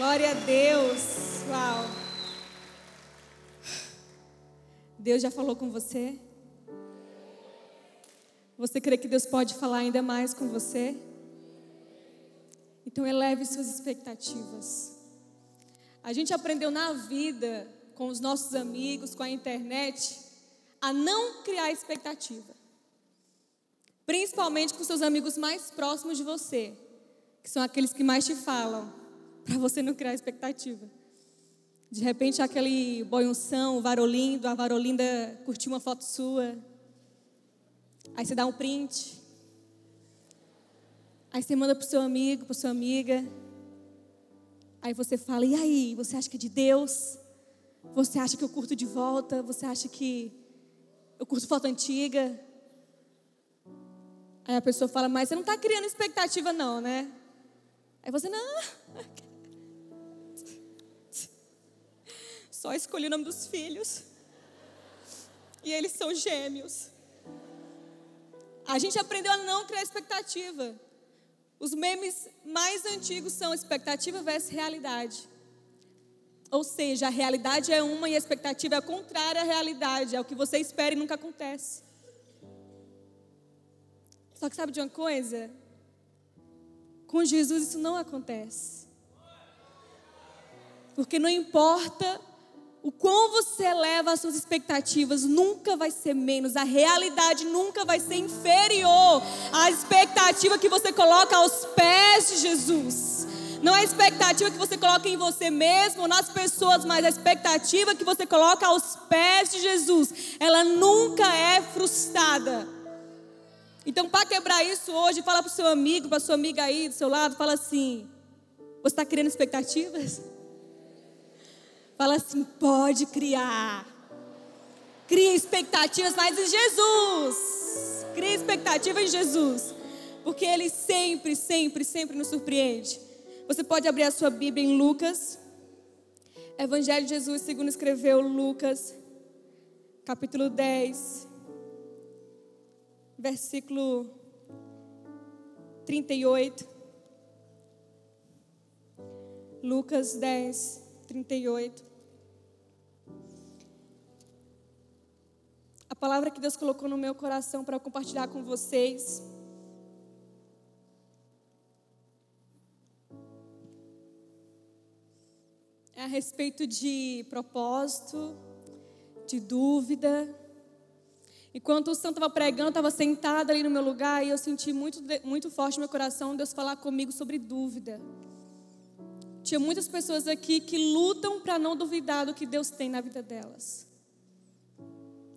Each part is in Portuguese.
Glória a Deus. Uau. Deus já falou com você? Você crê que Deus pode falar ainda mais com você? Então eleve suas expectativas. A gente aprendeu na vida, com os nossos amigos, com a internet, a não criar expectativa. Principalmente com seus amigos mais próximos de você, que são aqueles que mais te falam, para você não criar expectativa. De repente, aquele boiunção, varolindo, a varolinda curtiu uma foto sua. Aí você dá um print. Aí você manda para o seu amigo, para sua amiga. Aí você fala: e aí, você acha que é de Deus? Você acha que eu curto de volta? Você acha que eu curto foto antiga? Aí a pessoa fala: mas você não está criando expectativa, não, né? Aí você: não. Só escolhi o nome dos filhos. E eles são gêmeos. A gente aprendeu a não criar expectativa. Os memes mais antigos são expectativa versus realidade. Ou seja, a realidade é uma e a expectativa é contrária à realidade. É o que você espera e nunca acontece. Só que sabe de uma coisa? Com Jesus isso não acontece. Porque não importa o quão você eleva as suas expectativas, nunca vai ser menos. A realidade nunca vai ser inferior à expectativa que você coloca aos pés de Jesus. Não é a expectativa que você coloca em você mesmo, nas pessoas, mas a expectativa que você coloca aos pés de Jesus. Ela nunca é frustrada. Então, para quebrar isso hoje, fala para o seu amigo, para sua amiga aí do seu lado, fala assim: Você está criando expectativas? Fala assim: pode criar. Cria expectativas, mas em Jesus. Cria expectativa em Jesus. Porque Ele sempre, sempre, sempre nos surpreende. Você pode abrir a sua Bíblia em Lucas. Evangelho de Jesus, segundo escreveu Lucas, capítulo 10, versículo 38. Lucas 10, 38. Palavra que Deus colocou no meu coração para compartilhar com vocês. É a respeito de propósito, de dúvida. Enquanto o Santo estava pregando, estava sentado ali no meu lugar e eu senti muito, muito forte no meu coração Deus falar comigo sobre dúvida. Tinha muitas pessoas aqui que lutam para não duvidar do que Deus tem na vida delas.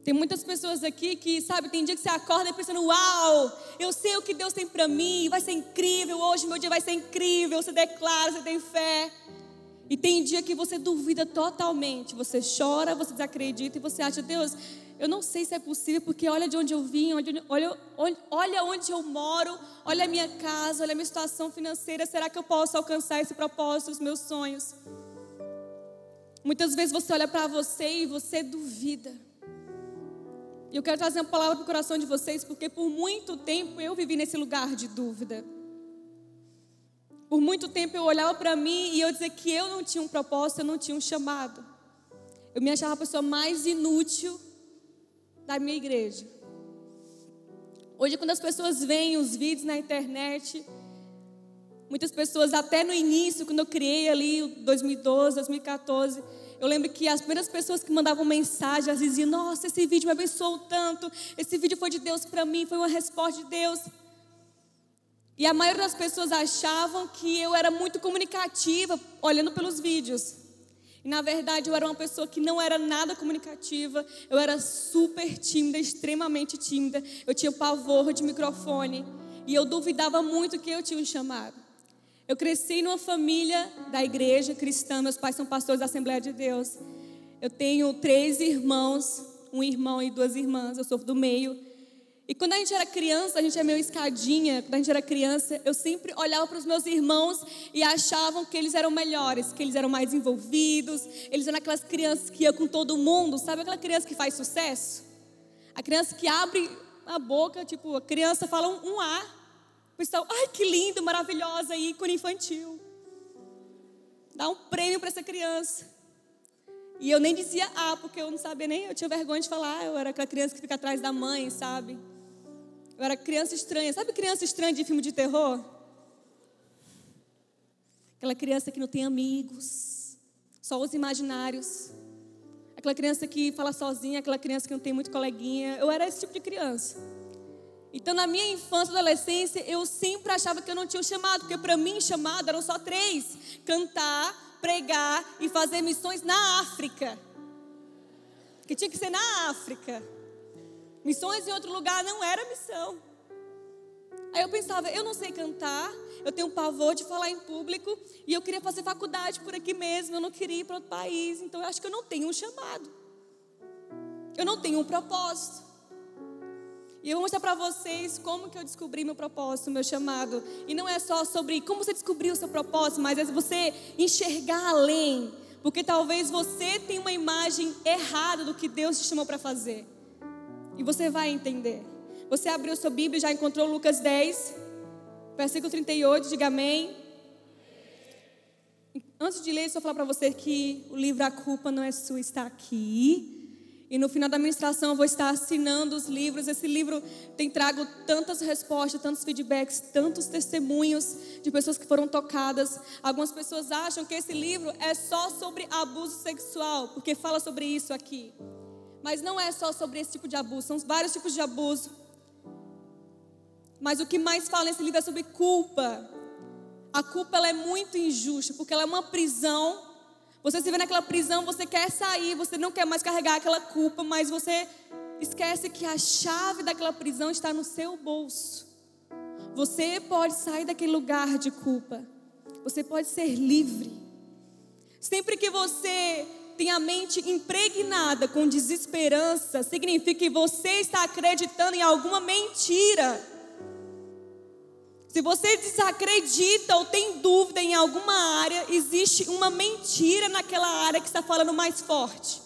Tem muitas pessoas aqui que, sabe, tem dia que você acorda pensando, uau, eu sei o que Deus tem para mim, vai ser incrível, hoje meu dia vai ser incrível, você declara, você tem fé. E tem dia que você duvida totalmente, você chora, você desacredita e você acha, Deus, eu não sei se é possível, porque olha de onde eu vim, olha, olha, olha onde eu moro, olha a minha casa, olha a minha situação financeira, será que eu posso alcançar esse propósito, os meus sonhos? Muitas vezes você olha para você e você duvida. E eu quero trazer uma palavra para o coração de vocês, porque por muito tempo eu vivi nesse lugar de dúvida. Por muito tempo eu olhava para mim e eu dizia que eu não tinha um propósito, eu não tinha um chamado. Eu me achava a pessoa mais inútil da minha igreja. Hoje, quando as pessoas veem os vídeos na internet, muitas pessoas, até no início, quando eu criei ali, 2012, 2014, eu lembro que as primeiras pessoas que mandavam mensagem, elas diziam: Nossa, esse vídeo me abençoou tanto. Esse vídeo foi de Deus para mim, foi uma resposta de Deus. E a maioria das pessoas achavam que eu era muito comunicativa, olhando pelos vídeos. E na verdade eu era uma pessoa que não era nada comunicativa, eu era super tímida, extremamente tímida. Eu tinha pavor de microfone e eu duvidava muito que eu tinha um chamado. Eu cresci numa família da igreja cristã, meus pais são pastores da Assembleia de Deus. Eu tenho três irmãos, um irmão e duas irmãs, eu sou do meio. E quando a gente era criança, a gente é meio escadinha, quando a gente era criança, eu sempre olhava para os meus irmãos e achavam que eles eram melhores, que eles eram mais envolvidos, eles eram aquelas crianças que iam com todo mundo, sabe aquela criança que faz sucesso? A criança que abre a boca, tipo, a criança fala um, um A, pessoal, ai que lindo, maravilhosa, ícone infantil. Dá um prêmio para essa criança. E eu nem dizia ah, porque eu não sabia nem, eu tinha vergonha de falar, eu era aquela criança que fica atrás da mãe, sabe? Eu era criança estranha. Sabe criança estranha de filme de terror? Aquela criança que não tem amigos, só os imaginários. Aquela criança que fala sozinha, aquela criança que não tem muito coleguinha. Eu era esse tipo de criança. Então, na minha infância e adolescência, eu sempre achava que eu não tinha um chamado, porque para mim, chamado eram só três: cantar, pregar e fazer missões na África. Que tinha que ser na África. Missões em outro lugar não era missão. Aí eu pensava, eu não sei cantar, eu tenho um pavor de falar em público e eu queria fazer faculdade por aqui mesmo, eu não queria ir para outro país, então eu acho que eu não tenho um chamado. Eu não tenho um propósito. E eu vou mostrar para vocês como que eu descobri meu propósito, meu chamado. E não é só sobre como você descobriu o seu propósito, mas é você enxergar além. Porque talvez você tenha uma imagem errada do que Deus te chamou para fazer. E você vai entender. Você abriu sua Bíblia e já encontrou Lucas 10, versículo 38, diga amém. Antes de ler, só falar para você que o livro A Culpa Não É Sua está aqui. E no final da ministração eu vou estar assinando os livros. Esse livro tem trago tantas respostas, tantos feedbacks, tantos testemunhos de pessoas que foram tocadas. Algumas pessoas acham que esse livro é só sobre abuso sexual, porque fala sobre isso aqui. Mas não é só sobre esse tipo de abuso, são vários tipos de abuso. Mas o que mais fala nesse livro é sobre culpa. A culpa ela é muito injusta, porque ela é uma prisão. Você se vê naquela prisão, você quer sair, você não quer mais carregar aquela culpa, mas você esquece que a chave daquela prisão está no seu bolso. Você pode sair daquele lugar de culpa. Você pode ser livre. Sempre que você tem a mente impregnada com desesperança, significa que você está acreditando em alguma mentira. Se você desacredita ou tem dúvida em alguma área, existe uma mentira naquela área que está falando mais forte.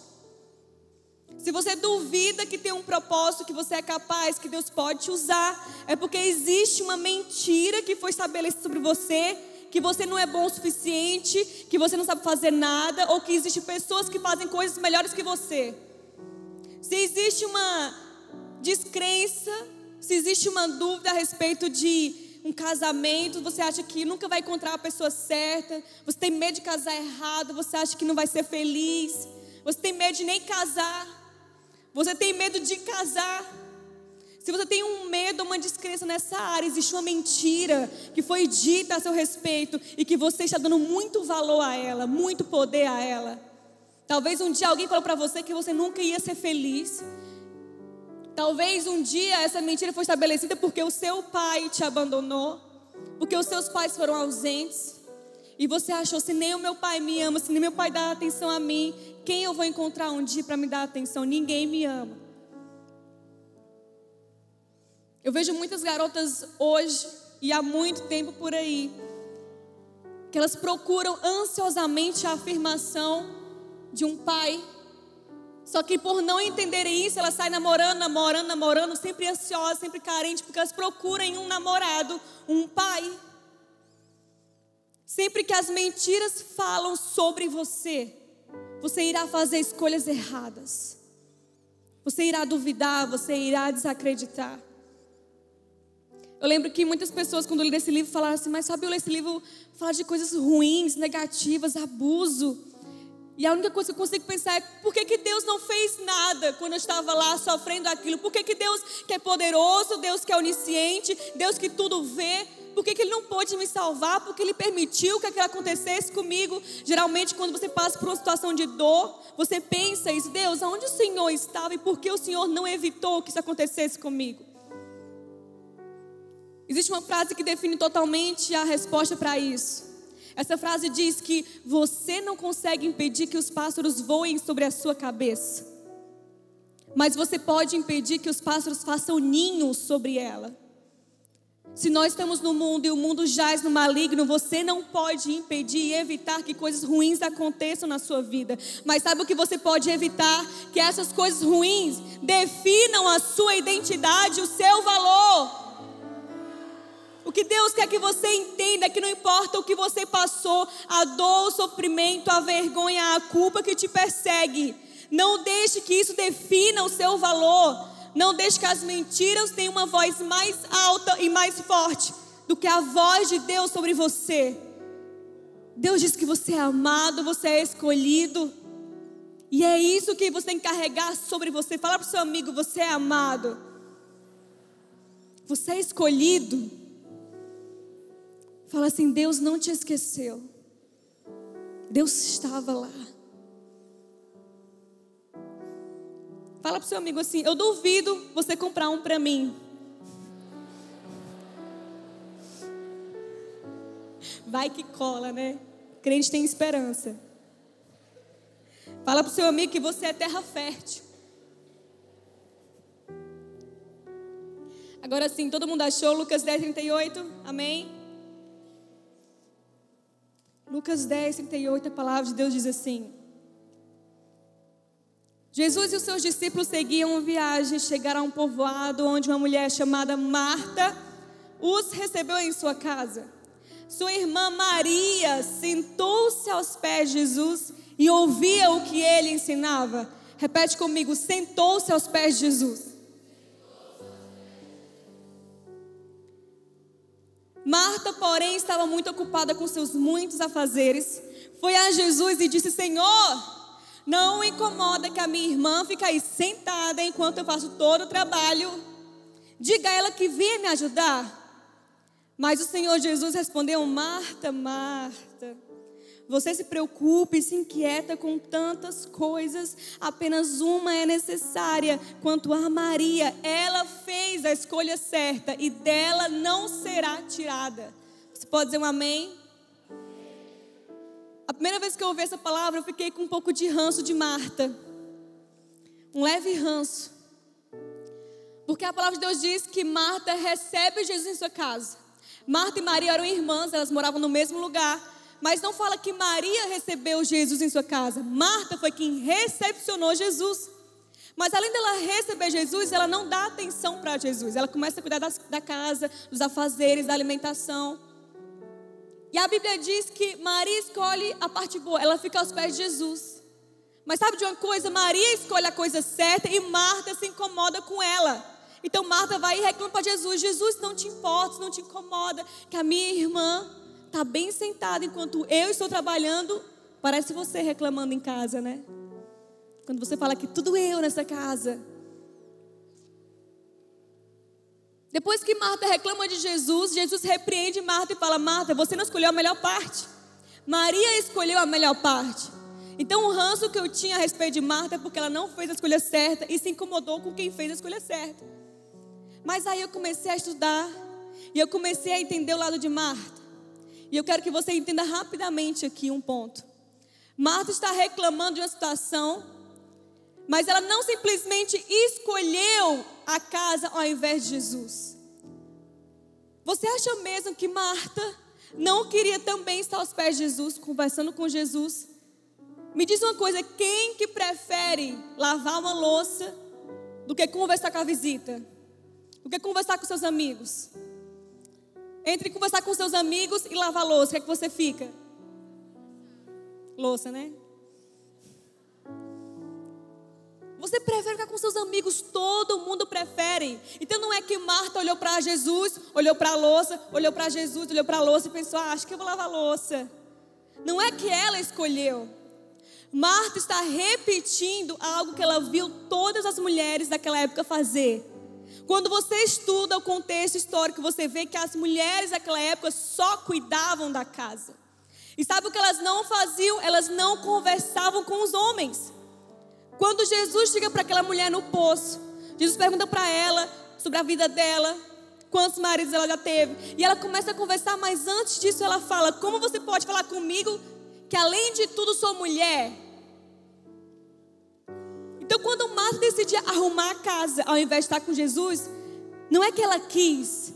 Se você duvida que tem um propósito que você é capaz, que Deus pode te usar, é porque existe uma mentira que foi estabelecida sobre você que você não é bom o suficiente, que você não sabe fazer nada, ou que existem pessoas que fazem coisas melhores que você. Se existe uma descrença, se existe uma dúvida a respeito de um casamento, você acha que nunca vai encontrar a pessoa certa, você tem medo de casar errado, você acha que não vai ser feliz, você tem medo de nem casar, você tem medo de casar. Se você tem um medo, uma descrença nessa área, existe uma mentira que foi dita a seu respeito e que você está dando muito valor a ela, muito poder a ela. Talvez um dia alguém falou para você que você nunca ia ser feliz. Talvez um dia essa mentira foi estabelecida porque o seu pai te abandonou, porque os seus pais foram ausentes. E você achou, se nem o meu pai me ama, se nem meu pai dá atenção a mim, quem eu vou encontrar um dia para me dar atenção? Ninguém me ama. Eu vejo muitas garotas hoje e há muito tempo por aí que elas procuram ansiosamente a afirmação de um pai. Só que por não entenderem isso, elas saem namorando, namorando, namorando, sempre ansiosas, sempre carentes, porque elas procuram um namorado um pai. Sempre que as mentiras falam sobre você, você irá fazer escolhas erradas. Você irá duvidar, você irá desacreditar. Eu lembro que muitas pessoas, quando eu li esse livro, falaram assim: Mas sabe, eu li esse livro fala de coisas ruins, negativas, abuso. E a única coisa que eu consigo pensar é: por que, que Deus não fez nada quando eu estava lá sofrendo aquilo? Por que, que Deus, que é poderoso, Deus que é onisciente, Deus que tudo vê, por que, que Ele não pôde me salvar? Porque Ele permitiu que aquilo acontecesse comigo. Geralmente, quando você passa por uma situação de dor, você pensa isso: Deus, aonde o Senhor estava e por que o Senhor não evitou que isso acontecesse comigo? Existe uma frase que define totalmente a resposta para isso. Essa frase diz que você não consegue impedir que os pássaros voem sobre a sua cabeça, mas você pode impedir que os pássaros façam ninhos sobre ela. Se nós estamos no mundo e o mundo jaz no maligno, você não pode impedir e evitar que coisas ruins aconteçam na sua vida. Mas sabe o que você pode evitar? Que essas coisas ruins definam a sua identidade, o seu valor. O que Deus quer que você entenda é que não importa o que você passou, a dor, o sofrimento, a vergonha, a culpa que te persegue, não deixe que isso defina o seu valor. Não deixe que as mentiras tenham uma voz mais alta e mais forte do que a voz de Deus sobre você. Deus diz que você é amado, você é escolhido. E é isso que você tem que carregar sobre você. Fala para o seu amigo: você é amado. Você é escolhido. Fala assim: Deus não te esqueceu. Deus estava lá. Fala para seu amigo assim: Eu duvido você comprar um para mim. Vai que cola, né? Crente tem esperança. Fala para o seu amigo que você é terra fértil. Agora sim, todo mundo achou Lucas 10, 38? Amém? Lucas 10, 38, a palavra de Deus diz assim: Jesus e os seus discípulos seguiam viagem, chegaram a um povoado onde uma mulher chamada Marta os recebeu em sua casa. Sua irmã Maria sentou-se aos pés de Jesus e ouvia o que ele ensinava. Repete comigo: sentou-se aos pés de Jesus. Marta, porém, estava muito ocupada com seus muitos afazeres. Foi a Jesus e disse: Senhor, não incomoda que a minha irmã fique aí sentada enquanto eu faço todo o trabalho. Diga a ela que venha me ajudar. Mas o Senhor Jesus respondeu: Marta, Marta, você se preocupa e se inquieta com tantas coisas, apenas uma é necessária. Quanto a Maria, ela fez a escolha certa e dela não será tirada. Você pode dizer um amém? A primeira vez que eu ouvi essa palavra, eu fiquei com um pouco de ranço de Marta. Um leve ranço. Porque a palavra de Deus diz que Marta recebe Jesus em sua casa. Marta e Maria eram irmãs, elas moravam no mesmo lugar. Mas não fala que Maria recebeu Jesus em sua casa. Marta foi quem recepcionou Jesus. Mas além dela receber Jesus, ela não dá atenção para Jesus. Ela começa a cuidar das, da casa, dos afazeres, da alimentação. E a Bíblia diz que Maria escolhe a parte boa, ela fica aos pés de Jesus. Mas sabe de uma coisa? Maria escolhe a coisa certa e Marta se incomoda com ela. Então Marta vai e reclama para Jesus: Jesus, não te importa, não te incomoda que a minha irmã está bem sentada enquanto eu estou trabalhando. Parece você reclamando em casa, né? Quando você fala que tudo eu nessa casa. Depois que Marta reclama de Jesus, Jesus repreende Marta e fala: Marta, você não escolheu a melhor parte. Maria escolheu a melhor parte. Então o ranço que eu tinha a respeito de Marta é porque ela não fez a escolha certa e se incomodou com quem fez a escolha certa. Mas aí eu comecei a estudar e eu comecei a entender o lado de Marta. E eu quero que você entenda rapidamente aqui um ponto. Marta está reclamando de uma situação, mas ela não simplesmente escolheu a casa ao invés de Jesus. Você acha mesmo que Marta não queria também estar aos pés de Jesus, conversando com Jesus? Me diz uma coisa, quem que prefere lavar uma louça do que conversar com a visita? do que conversar com seus amigos. Entre conversar com seus amigos e lavar louça, o que é que você fica? Louça, né? Você prefere ficar com seus amigos, todo mundo prefere. Então não é que Marta olhou para Jesus, olhou para a louça, olhou para Jesus, olhou para a louça e pensou: ah, acho que eu vou lavar a louça. Não é que ela escolheu. Marta está repetindo algo que ela viu todas as mulheres daquela época fazer. Quando você estuda o contexto histórico, você vê que as mulheres daquela época só cuidavam da casa. E sabe o que elas não faziam? Elas não conversavam com os homens. Quando Jesus chega para aquela mulher no poço, Jesus pergunta para ela sobre a vida dela, quantos maridos ela já teve. E ela começa a conversar, mas antes disso ela fala: Como você pode falar comigo que além de tudo sou mulher? Então, quando Marta decidia arrumar a casa, ao invés de estar com Jesus, não é que ela quis,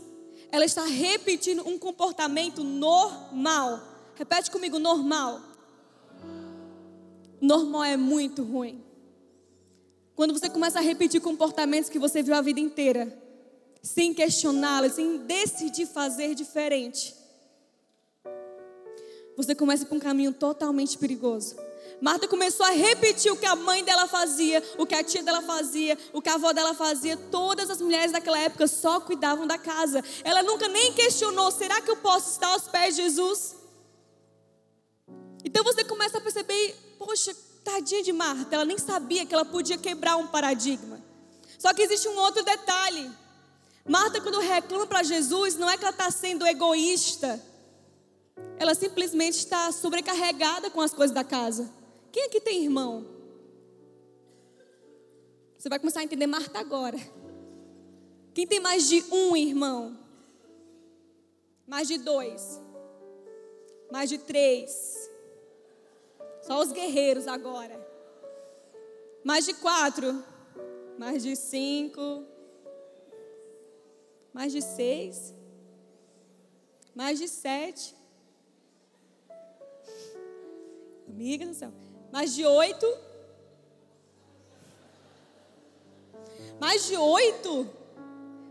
ela está repetindo um comportamento normal. Repete comigo: normal. Normal é muito ruim. Quando você começa a repetir comportamentos que você viu a vida inteira, sem questioná-la, sem decidir fazer diferente, você começa por um caminho totalmente perigoso. Marta começou a repetir o que a mãe dela fazia, o que a tia dela fazia, o que a avó dela fazia. Todas as mulheres daquela época só cuidavam da casa. Ela nunca nem questionou: será que eu posso estar aos pés de Jesus? Então você começa a perceber: poxa, tadinha de Marta, ela nem sabia que ela podia quebrar um paradigma. Só que existe um outro detalhe. Marta, quando reclama para Jesus, não é que ela está sendo egoísta, ela simplesmente está sobrecarregada com as coisas da casa. Quem aqui tem irmão? Você vai começar a entender Marta agora. Quem tem mais de um irmão? Mais de dois? Mais de três? Só os guerreiros agora. Mais de quatro? Mais de cinco? Mais de seis? Mais de sete? Amiga do céu. Mais de oito? Mais de oito?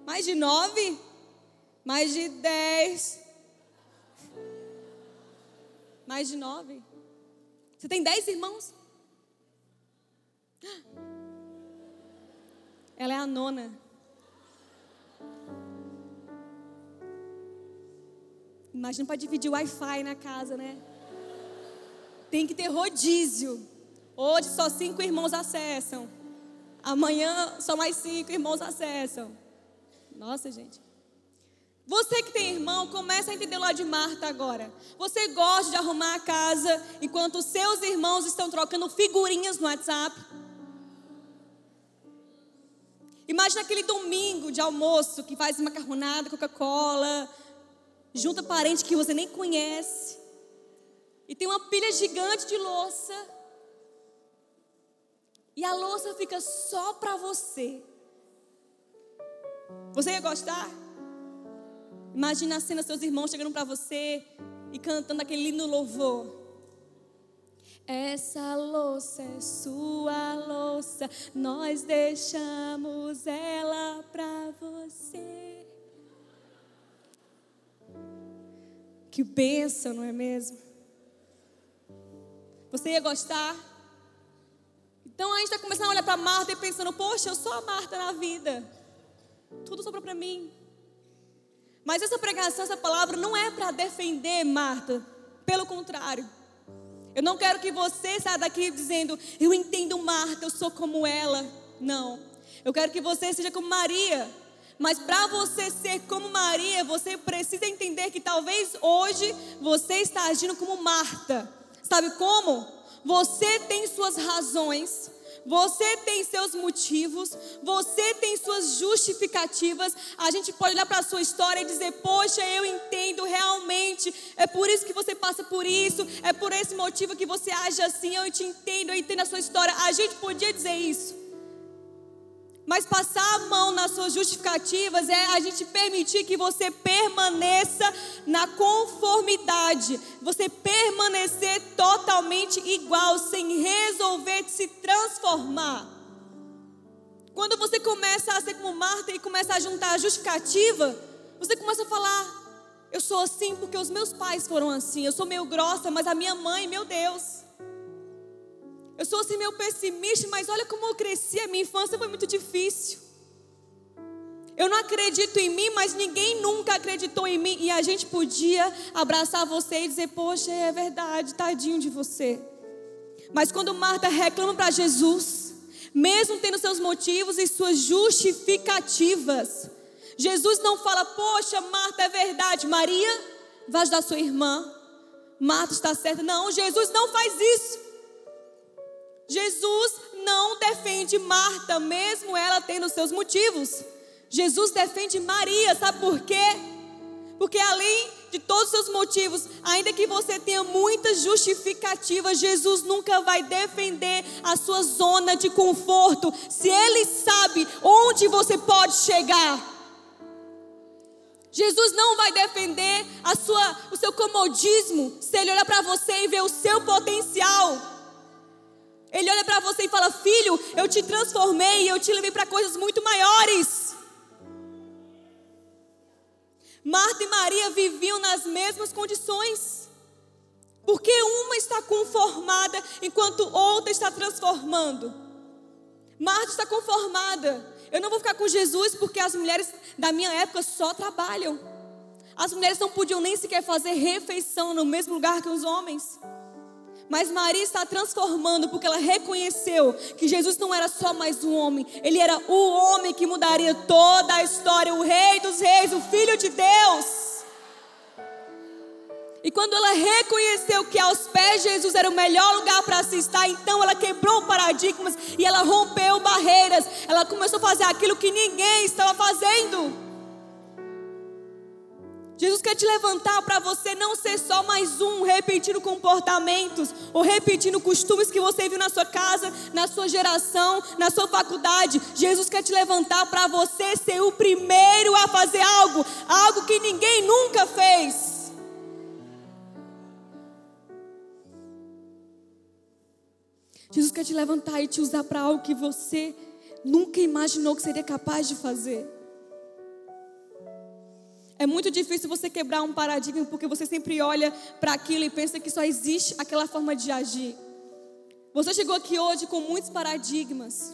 Mais de nove? Mais de dez? Mais de nove? Você tem dez irmãos? Ela é a nona. Imagina para dividir o Wi-Fi na casa, né? Tem que ter rodízio. Hoje só cinco irmãos acessam. Amanhã só mais cinco irmãos acessam. Nossa, gente. Você que tem irmão, começa a entender lá de Marta agora. Você gosta de arrumar a casa enquanto os seus irmãos estão trocando figurinhas no WhatsApp? Imagina aquele domingo de almoço que faz macarronada, Coca-Cola, junta parente que você nem conhece e tem uma pilha gigante de louça. E a louça fica só para você. Você ia gostar? Imagina a cena, seus irmãos chegando para você e cantando aquele lindo louvor. Essa louça é sua louça, nós deixamos ela para você. Que bênção, não é mesmo? Você ia gostar? Então a gente está começando a olhar para Marta e pensando: poxa, eu sou a Marta na vida. Tudo sobra para mim. Mas essa pregação, essa palavra não é para defender Marta. Pelo contrário. Eu não quero que você saia daqui dizendo: eu entendo Marta, eu sou como ela. Não. Eu quero que você seja como Maria. Mas para você ser como Maria, você precisa entender que talvez hoje você está agindo como Marta. Sabe como? Você tem suas razões, você tem seus motivos, você tem suas justificativas. A gente pode olhar para a sua história e dizer: Poxa, eu entendo realmente. É por isso que você passa por isso. É por esse motivo que você age assim. Eu te entendo, eu entendo a sua história. A gente podia dizer isso. Mas passar a mão nas suas justificativas é a gente permitir que você permaneça na conformidade, você permanecer totalmente igual, sem resolver se transformar. Quando você começa a ser como Marta e começa a juntar a justificativa, você começa a falar: eu sou assim porque os meus pais foram assim, eu sou meio grossa, mas a minha mãe, meu Deus. Eu sou assim meio pessimista, mas olha como eu cresci, a minha infância foi muito difícil. Eu não acredito em mim, mas ninguém nunca acreditou em mim. E a gente podia abraçar você e dizer: Poxa, é verdade, tadinho de você. Mas quando Marta reclama para Jesus, mesmo tendo seus motivos e suas justificativas, Jesus não fala: Poxa, Marta, é verdade, Maria, vai ajudar sua irmã. Marta está certa. Não, Jesus não faz isso. Jesus não defende Marta, mesmo ela tendo seus motivos. Jesus defende Maria, sabe por quê? Porque além de todos os seus motivos, ainda que você tenha muitas justificativas, Jesus nunca vai defender a sua zona de conforto, se Ele sabe onde você pode chegar. Jesus não vai defender a sua, o seu comodismo se Ele olhar para você e ver o seu potencial. Ele olha para você e fala: Filho, eu te transformei eu te levei para coisas muito maiores. Marta e Maria viviam nas mesmas condições. Porque uma está conformada enquanto outra está transformando. Marta está conformada. Eu não vou ficar com Jesus porque as mulheres da minha época só trabalham. As mulheres não podiam nem sequer fazer refeição no mesmo lugar que os homens. Mas Maria está transformando porque ela reconheceu que Jesus não era só mais um homem, ele era o homem que mudaria toda a história, o Rei dos Reis, o Filho de Deus. E quando ela reconheceu que aos pés de Jesus era o melhor lugar para se estar, então ela quebrou paradigmas e ela rompeu barreiras. Ela começou a fazer aquilo que ninguém estava fazendo. Jesus quer te levantar para você não ser só mais um repetindo comportamentos ou repetindo costumes que você viu na sua casa, na sua geração, na sua faculdade. Jesus quer te levantar para você ser o primeiro a fazer algo, algo que ninguém nunca fez. Jesus quer te levantar e te usar para algo que você nunca imaginou que seria capaz de fazer. É muito difícil você quebrar um paradigma porque você sempre olha para aquilo e pensa que só existe aquela forma de agir. Você chegou aqui hoje com muitos paradigmas,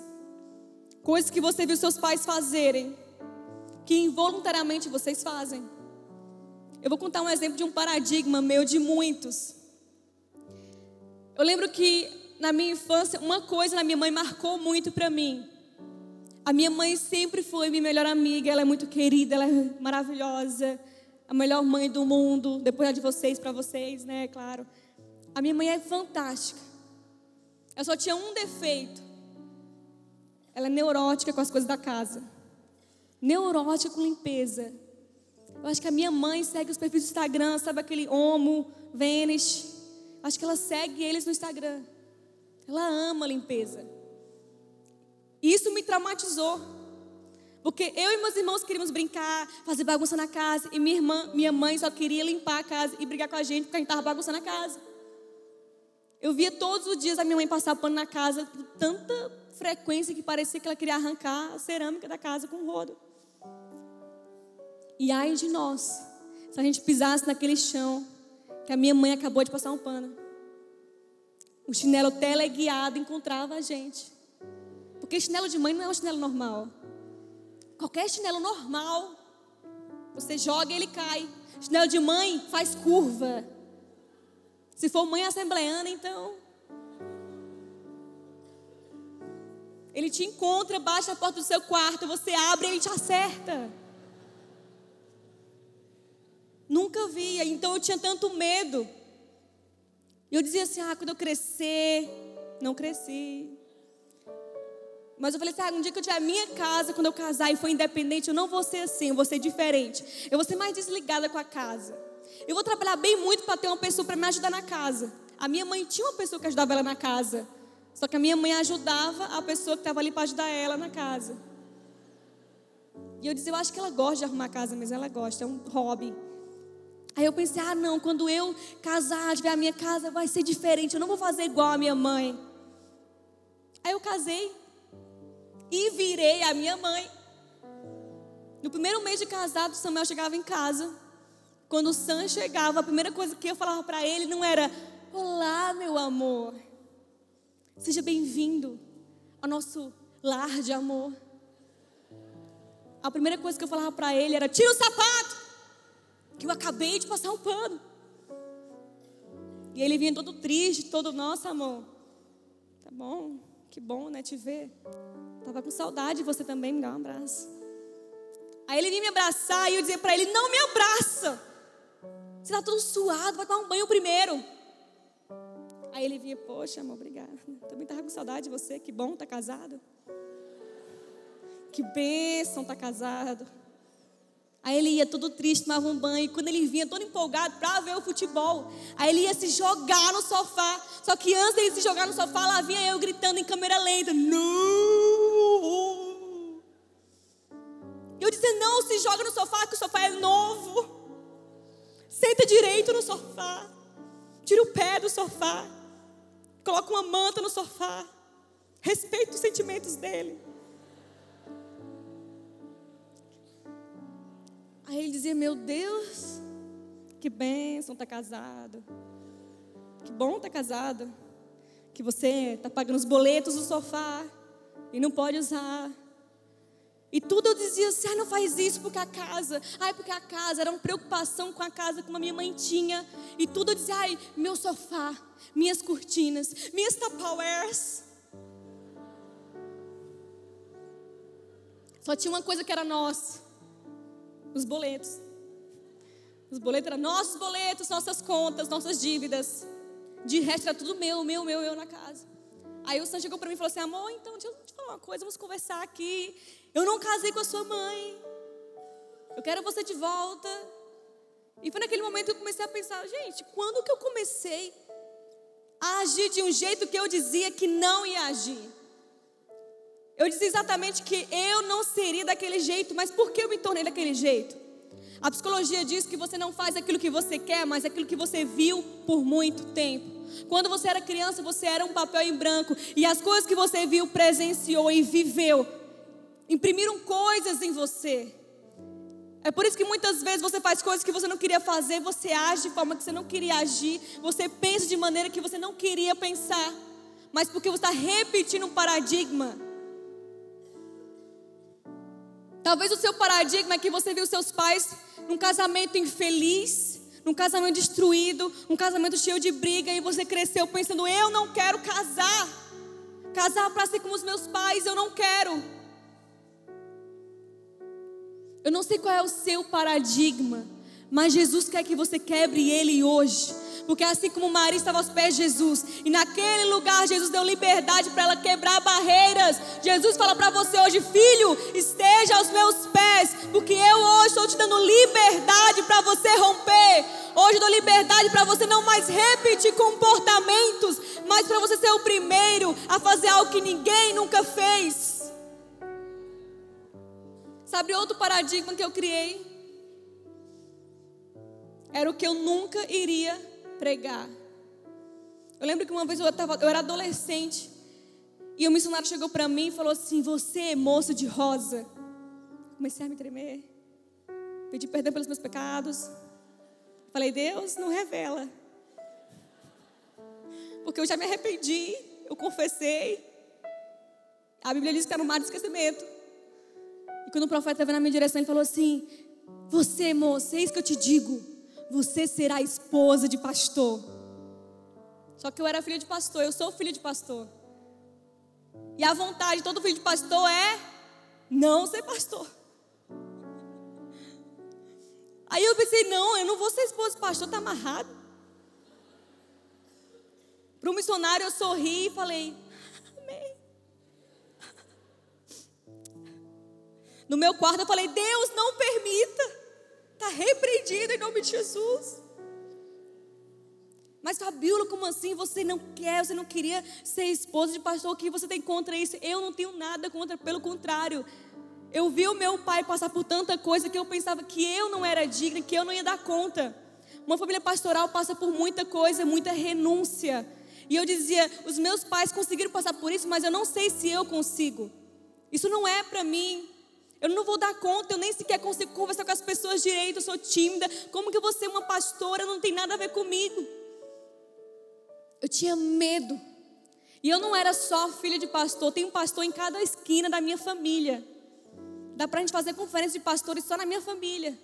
coisas que você viu seus pais fazerem, que involuntariamente vocês fazem. Eu vou contar um exemplo de um paradigma meu, de muitos. Eu lembro que na minha infância, uma coisa na minha mãe marcou muito para mim. A minha mãe sempre foi minha melhor amiga, ela é muito querida, ela é maravilhosa, a melhor mãe do mundo, depois de vocês, para vocês, né, claro. A minha mãe é fantástica. Ela só tinha um defeito. Ela é neurótica com as coisas da casa. Neurótica com limpeza. Eu acho que a minha mãe segue os perfis do Instagram, sabe aquele Homo, Vênus. Acho que ela segue eles no Instagram. Ela ama limpeza. E isso me traumatizou. Porque eu e meus irmãos queríamos brincar, fazer bagunça na casa. E minha irmã, minha mãe só queria limpar a casa e brigar com a gente porque a gente estava bagunçando a casa. Eu via todos os dias a minha mãe passar pano na casa com tanta frequência que parecia que ela queria arrancar a cerâmica da casa com o rodo. E ai de nós, se a gente pisasse naquele chão que a minha mãe acabou de passar um pano. O chinelo teleguiado encontrava a gente. Porque chinelo de mãe não é um chinelo normal. Qualquer chinelo normal, você joga e ele cai. Chinelo de mãe faz curva. Se for mãe assembleana, então. Ele te encontra, baixa a porta do seu quarto, você abre e ele te acerta. Nunca via, então eu tinha tanto medo. E eu dizia assim: ah, quando eu crescer, não cresci. Mas eu falei assim: ah, um dia que eu tiver a minha casa, quando eu casar e for independente, eu não vou ser assim, eu vou ser diferente. Eu vou ser mais desligada com a casa. Eu vou trabalhar bem muito para ter uma pessoa para me ajudar na casa. A minha mãe tinha uma pessoa que ajudava ela na casa. Só que a minha mãe ajudava a pessoa que estava ali para ajudar ela na casa. E eu dizia, eu acho que ela gosta de arrumar a casa, mas ela gosta, é um hobby. Aí eu pensei, ah não, quando eu casar, tiver a minha casa, vai ser diferente, eu não vou fazer igual a minha mãe. Aí eu casei, e virei a minha mãe. No primeiro mês de casado, Samuel chegava em casa. Quando o Sam chegava, a primeira coisa que eu falava para ele não era: Olá, meu amor. Seja bem-vindo ao nosso lar de amor. A primeira coisa que eu falava para ele era: Tira o sapato, que eu acabei de passar um pano. E ele vinha todo triste, todo: Nossa, amor, tá bom, que bom, né, te ver. Tava com saudade de você também, me dá um abraço. Aí ele vinha me abraçar e eu dizia para ele: Não me abraça. Você tá todo suado, vai tomar um banho primeiro. Aí ele vinha: Poxa, amor, obrigada. Também tava com saudade de você. Que bom, tá casado. Que bênção, tá casado. Aí ele ia todo triste, tomava um banho. E quando ele vinha todo empolgado para ver o futebol, aí ele ia se jogar no sofá. Só que antes dele se jogar no sofá, lá vinha eu gritando em câmera lenta: Não! Eu disse: Não, se joga no sofá, que o sofá é novo. Senta direito no sofá. Tira o pé do sofá. Coloca uma manta no sofá. Respeita os sentimentos dele. Aí ele dizia: Meu Deus, que bênção estar tá casado. Que bom estar tá casado. Que você está pagando os boletos do sofá e não pode usar. E tudo eu dizia assim: ah, não faz isso porque a casa. Ai, porque a casa era uma preocupação com a casa que a minha mãe tinha. E tudo eu dizia: ai, meu sofá, minhas cortinas, minhas tapawares. Só tinha uma coisa que era nossa: os boletos. Os boletos eram nossos boletos, nossas contas, nossas dívidas. De resto era tudo meu, meu, meu, eu na casa. Aí o Sam chegou para mim e falou assim: amor, então deixa eu te falar uma coisa, vamos conversar aqui. Eu não casei com a sua mãe. Eu quero você de volta. E foi naquele momento que eu comecei a pensar, gente, quando que eu comecei a agir de um jeito que eu dizia que não ia agir? Eu dizia exatamente que eu não seria daquele jeito, mas por que eu me tornei daquele jeito? A psicologia diz que você não faz aquilo que você quer, mas aquilo que você viu por muito tempo. Quando você era criança, você era um papel em branco e as coisas que você viu, presenciou e viveu imprimiram coisas em você. É por isso que muitas vezes você faz coisas que você não queria fazer, você age de forma que você não queria agir, você pensa de maneira que você não queria pensar, mas porque você está repetindo um paradigma. Talvez o seu paradigma é que você viu seus pais num casamento infeliz, num casamento destruído, um casamento cheio de briga, e você cresceu pensando: eu não quero casar, casar para ser como os meus pais, eu não quero. Eu não sei qual é o seu paradigma, mas Jesus quer que você quebre ele hoje. Porque assim como Maria estava aos pés de Jesus, e naquele lugar Jesus deu liberdade para ela quebrar barreiras. Jesus fala para você hoje, filho, esteja aos meus pés, porque eu hoje estou te dando liberdade para você romper. Hoje eu dou liberdade para você não mais repetir comportamentos, mas para você ser o primeiro a fazer algo que ninguém nunca fez. Sabe outro paradigma que eu criei? Era o que eu nunca iria pregar. Eu lembro que uma vez eu, tava, eu era adolescente e o missionário chegou para mim e falou assim: Você é moço de rosa. Comecei a me tremer, pedi perdão pelos meus pecados. Falei: Deus, não revela, porque eu já me arrependi, eu confessei. A Bíblia diz que está no mar do esquecimento. E quando o profeta veio na minha direção, ele falou assim: Você, moça, é isso que eu te digo. Você será esposa de pastor. Só que eu era filha de pastor, eu sou filha de pastor. E a vontade de todo filho de pastor é não ser pastor. Aí eu pensei, não, eu não vou ser esposa de pastor, está amarrado. Para o missionário eu sorri e falei, No meu quarto eu falei: Deus, não permita. Está repreendido em nome de Jesus. Mas Fabíola, como assim? Você não quer, você não queria ser esposa de pastor? O que você tem contra isso? Eu não tenho nada contra, pelo contrário. Eu vi o meu pai passar por tanta coisa que eu pensava que eu não era digna, que eu não ia dar conta. Uma família pastoral passa por muita coisa, muita renúncia. E eu dizia: os meus pais conseguiram passar por isso, mas eu não sei se eu consigo. Isso não é para mim. Eu não vou dar conta, eu nem sequer consigo conversar com as pessoas direito, eu sou tímida. Como que eu vou ser uma pastora? Não tem nada a ver comigo. Eu tinha medo. E eu não era só filha de pastor, tem um pastor em cada esquina da minha família. Dá pra gente fazer conferência de pastores só na minha família.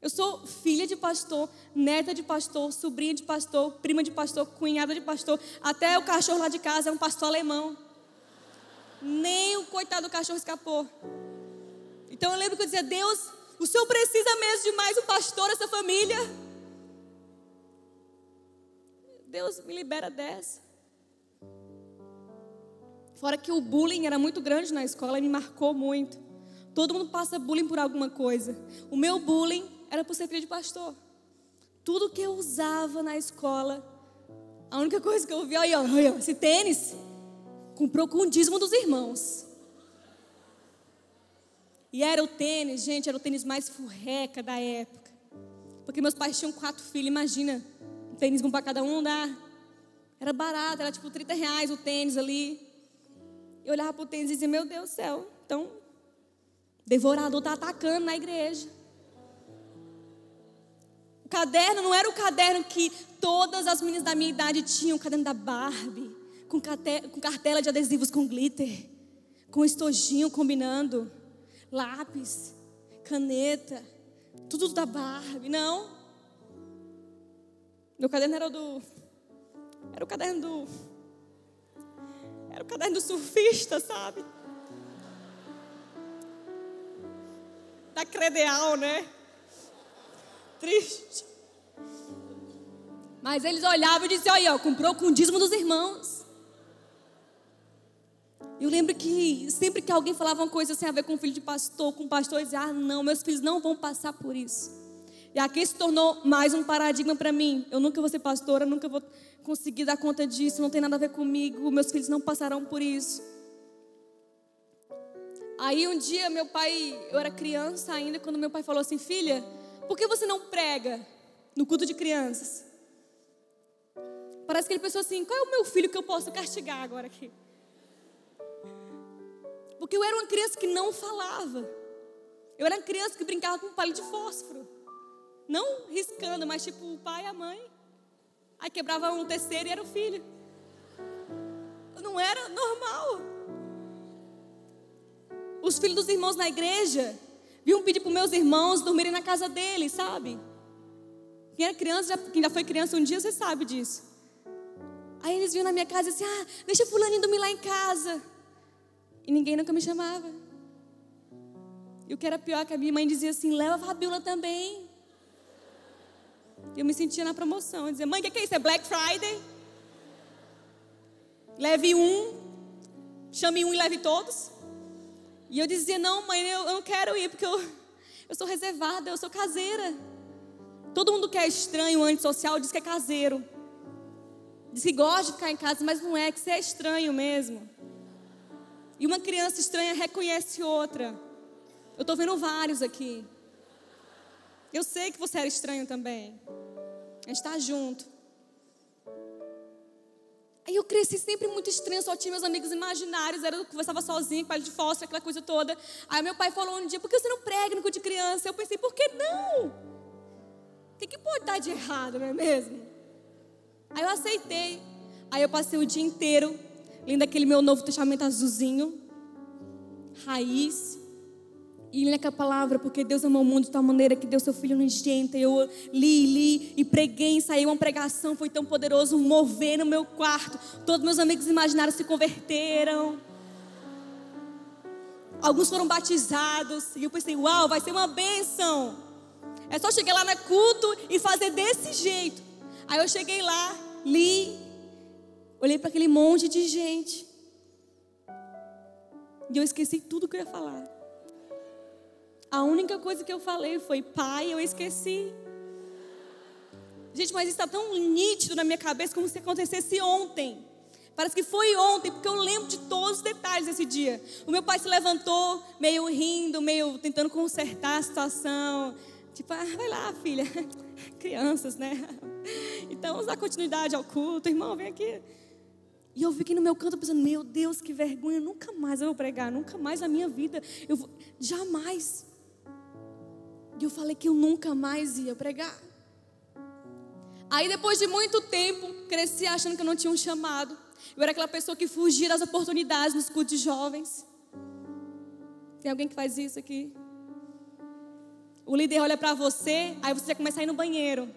Eu sou filha de pastor, neta de pastor, sobrinha de pastor, prima de pastor, cunhada de pastor. Até o cachorro lá de casa é um pastor alemão. Nem o coitado do cachorro escapou. Então eu lembro que eu dizia: Deus, o Senhor precisa mesmo de mais um pastor essa família. Deus me libera dessa. Fora que o bullying era muito grande na escola e me marcou muito. Todo mundo passa bullying por alguma coisa. O meu bullying era por ser filho de pastor. Tudo que eu usava na escola, a única coisa que eu via, olha, olha, esse tênis, comprou com o dízimo dos irmãos. E era o tênis, gente, era o tênis mais furreca da época. Porque meus pais tinham quatro filhos, imagina, um tênis bom para cada um, dá. Era barato, era tipo 30 reais o tênis ali. Eu olhava pro tênis e dizia, meu Deus do céu, então, devorador tá atacando na igreja. caderno não era o caderno que todas as meninas da minha idade tinham, o caderno da Barbie, com, com cartela de adesivos com glitter, com estojinho combinando, lápis, caneta, tudo da Barbie. Não. Meu caderno era do. Era o caderno do. Era o caderno do surfista, sabe? Da credeal, né? Triste. Mas eles olhavam e diziam: ó, comprou com o dízimo dos irmãos. Eu lembro que sempre que alguém falava uma coisa assim a ver com o filho de pastor, com pastor, eu dizia: Ah, não, meus filhos não vão passar por isso. E aqui se tornou mais um paradigma para mim. Eu nunca vou ser pastora, nunca vou conseguir dar conta disso, não tem nada a ver comigo, meus filhos não passarão por isso. Aí um dia meu pai, eu era criança ainda, quando meu pai falou assim: Filha, por que você não prega no culto de crianças? Parece que ele pensou assim: qual é o meu filho que eu posso castigar agora aqui? Porque eu era uma criança que não falava. Eu era uma criança que brincava com palito de fósforo. Não riscando, mas tipo o pai e a mãe. Aí quebrava um terceiro e era o filho. Não era normal. Os filhos dos irmãos na igreja vinham pedir para meus irmãos dormirem na casa deles, sabe? Quem é criança, quem já foi criança um dia, você sabe disso. Aí eles vinham na minha casa e assim, ah, deixa fulaninho dormir lá em casa. E ninguém nunca me chamava. E o que era pior é que a minha mãe dizia assim, leva a Fabiola também. Eu me sentia na promoção. Eu dizia, mãe, o que, que é isso? É Black Friday? Leve um, chame um e leve todos. E eu dizia, não, mãe, eu, eu não quero ir, porque eu, eu sou reservada, eu sou caseira. Todo mundo que é estranho, antissocial, diz que é caseiro. Diz que gosta de ficar em casa, mas não é, que você é estranho mesmo. E uma criança estranha reconhece outra. Eu estou vendo vários aqui. Eu sei que você era estranho também. A gente está junto. Aí eu cresci sempre muito estranho, só tinha meus amigos imaginários, era, eu conversava sozinha, com ele de fósforo, aquela coisa toda. Aí meu pai falou um dia, por que você não prega no culto de criança? Eu pensei, por que não? O que, que pode dar de errado, não é mesmo? Aí eu aceitei. Aí eu passei o dia inteiro lendo aquele meu Novo Testamento azulzinho, raiz, e li aquela palavra, porque Deus amou o mundo de tal maneira que deu seu filho unigênito. Eu li, li e preguei, saiu uma pregação, foi tão poderoso, um mover no meu quarto. Todos meus amigos imaginários se converteram. Alguns foram batizados. E eu pensei, uau, vai ser uma bênção. É só chegar lá no culto e fazer desse jeito. Aí eu cheguei lá, li, olhei para aquele monte de gente. E eu esqueci tudo que eu ia falar. A única coisa que eu falei foi, pai, eu esqueci. Gente, mas está tão nítido na minha cabeça como se acontecesse ontem. Parece que foi ontem, porque eu lembro de todos os detalhes desse dia. O meu pai se levantou, meio rindo, meio tentando consertar a situação. Tipo, ah, vai lá, filha. Crianças, né? Então, vamos dar continuidade ao culto. Irmão, vem aqui. E eu fiquei no meu canto pensando, meu Deus, que vergonha. Nunca mais eu vou pregar. Nunca mais na minha vida. Eu vou... Jamais. E eu falei que eu nunca mais ia pregar. Aí depois de muito tempo, cresci achando que eu não tinha um chamado. Eu era aquela pessoa que fugia das oportunidades nos cultos de jovens. Tem alguém que faz isso aqui? O líder olha para você, aí você começa a ir no banheiro.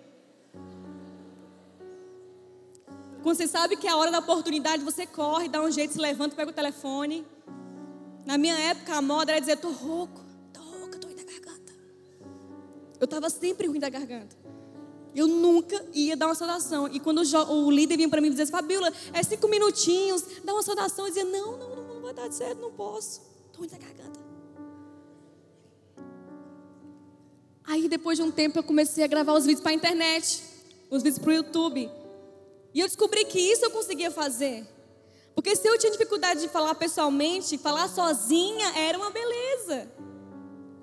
Quando você sabe que é a hora da oportunidade, você corre, dá um jeito, se levanta, pega o telefone. Na minha época, a moda era dizer: tô rouco. Eu estava sempre ruim da garganta. Eu nunca ia dar uma saudação. E quando o, o líder vinha para mim e dizia, Fabíola, é cinco minutinhos, dá uma saudação. Eu dizia, não, não, não, não vai dar certo, não posso. Estou ruim da garganta. Aí depois de um tempo eu comecei a gravar os vídeos para a internet, os vídeos para o YouTube. E eu descobri que isso eu conseguia fazer. Porque se eu tinha dificuldade de falar pessoalmente, falar sozinha era uma beleza.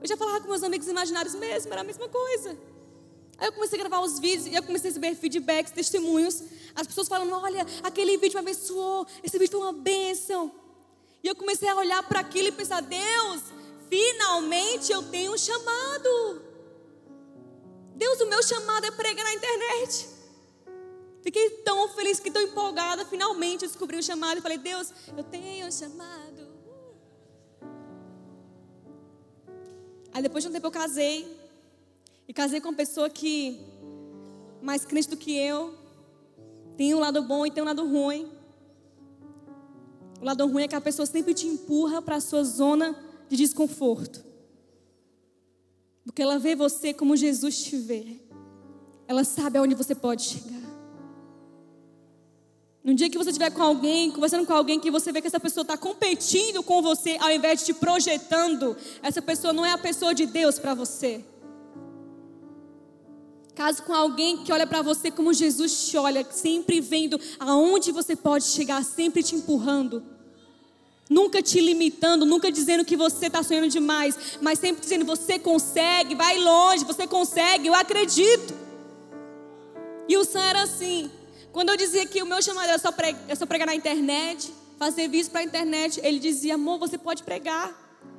Eu já falava com meus amigos imaginários mesmo, era a mesma coisa. Aí eu comecei a gravar os vídeos e eu comecei a receber feedbacks, testemunhos. As pessoas falando: olha, aquele vídeo me abençoou, esse vídeo foi uma bênção. E eu comecei a olhar para aquilo e pensar: Deus, finalmente eu tenho um chamado. Deus, o meu chamado é pregar na internet. Fiquei tão feliz, fiquei tão empolgada. Finalmente eu descobri o chamado e falei: Deus, eu tenho um chamado. Aí depois de um tempo eu casei. E casei com uma pessoa que, mais crente do que eu, tem um lado bom e tem um lado ruim. O lado ruim é que a pessoa sempre te empurra para a sua zona de desconforto. Porque ela vê você como Jesus te vê. Ela sabe aonde você pode chegar. No dia que você estiver com alguém, conversando com alguém, que você vê que essa pessoa está competindo com você, ao invés de te projetando, essa pessoa não é a pessoa de Deus para você. Caso com alguém que olha para você como Jesus te olha, sempre vendo aonde você pode chegar, sempre te empurrando. Nunca te limitando, nunca dizendo que você está sonhando demais, mas sempre dizendo: você consegue, vai longe, você consegue, eu acredito. E o Sam era assim. Quando eu dizia que o meu chamado era só, pregar, era só pregar na internet, fazer vídeo para a internet, ele dizia: amor, você pode pregar.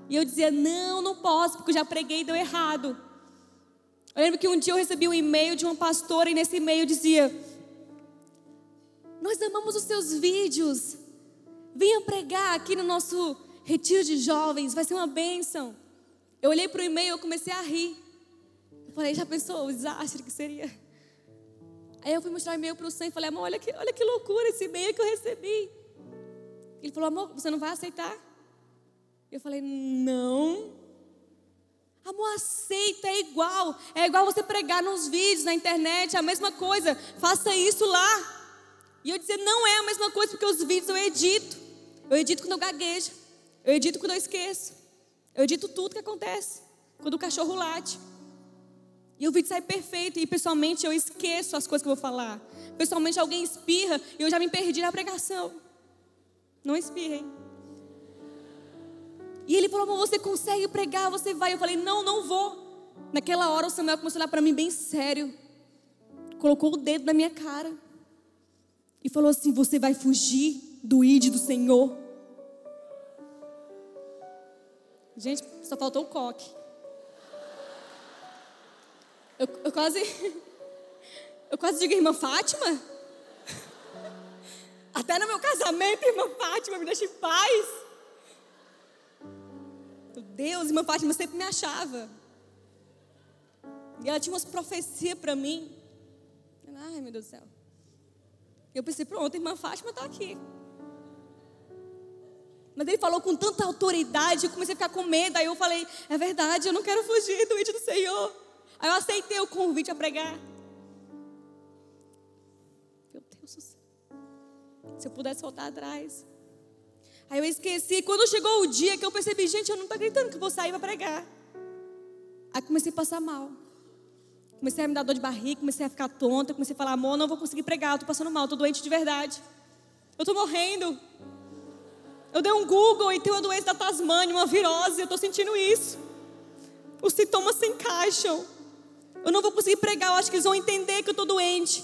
E eu dizia: não, não posso, porque eu já preguei e deu errado. Eu lembro que um dia eu recebi um e-mail de uma pastora e nesse e-mail dizia: Nós amamos os seus vídeos. Venha pregar aqui no nosso retiro de jovens, vai ser uma bênção. Eu olhei para o e-mail e comecei a rir. Eu falei, já pensou o desastre que seria? Aí eu fui mostrar o e-mail para o Sam e falei, amor, olha que, olha que loucura esse e-mail que eu recebi. Ele falou, amor, você não vai aceitar? Eu falei, não. Amor, aceita, é igual. É igual você pregar nos vídeos, na internet, é a mesma coisa. Faça isso lá. E eu dizia, não é a mesma coisa, porque os vídeos eu edito. Eu edito quando eu gaguejo. Eu edito quando eu esqueço. Eu edito tudo que acontece. Quando o cachorro late. E o vídeo sai perfeito. E pessoalmente eu esqueço as coisas que eu vou falar. Pessoalmente alguém espirra e eu já me perdi na pregação. Não espirrem. E ele falou: Você consegue pregar? Você vai? Eu falei: Não, não vou. Naquela hora o Samuel começou a olhar para mim bem sério. Colocou o dedo na minha cara. E falou assim: Você vai fugir do id do Senhor. Gente, só faltou o coque. Eu, eu quase. Eu quase digo, irmã Fátima. Até no meu casamento, irmã Fátima, me deixa em paz. Deus, irmã Fátima sempre me achava. E ela tinha umas profecias para mim. Ai, meu Deus do céu. Eu pensei, pronto, irmã Fátima está aqui. Mas ele falou com tanta autoridade, eu comecei a ficar com medo. Aí eu falei, é verdade, eu não quero fugir do vídeo do Senhor. Aí eu aceitei o convite a pregar. Meu Deus do céu. Se eu pudesse voltar atrás. Aí eu esqueci. Quando chegou o dia que eu percebi, gente, eu não estou acreditando que eu vou sair para pregar. Aí comecei a passar mal. Comecei a me dar dor de barriga, comecei a ficar tonta, comecei a falar, amor, não vou conseguir pregar, eu estou passando mal, estou doente de verdade. Eu estou morrendo. Eu dei um Google e tem uma doença da Tasmânia, uma virose, eu estou sentindo isso. Os sintomas se encaixam. Eu não vou conseguir pregar, eu acho que eles vão entender que eu estou doente.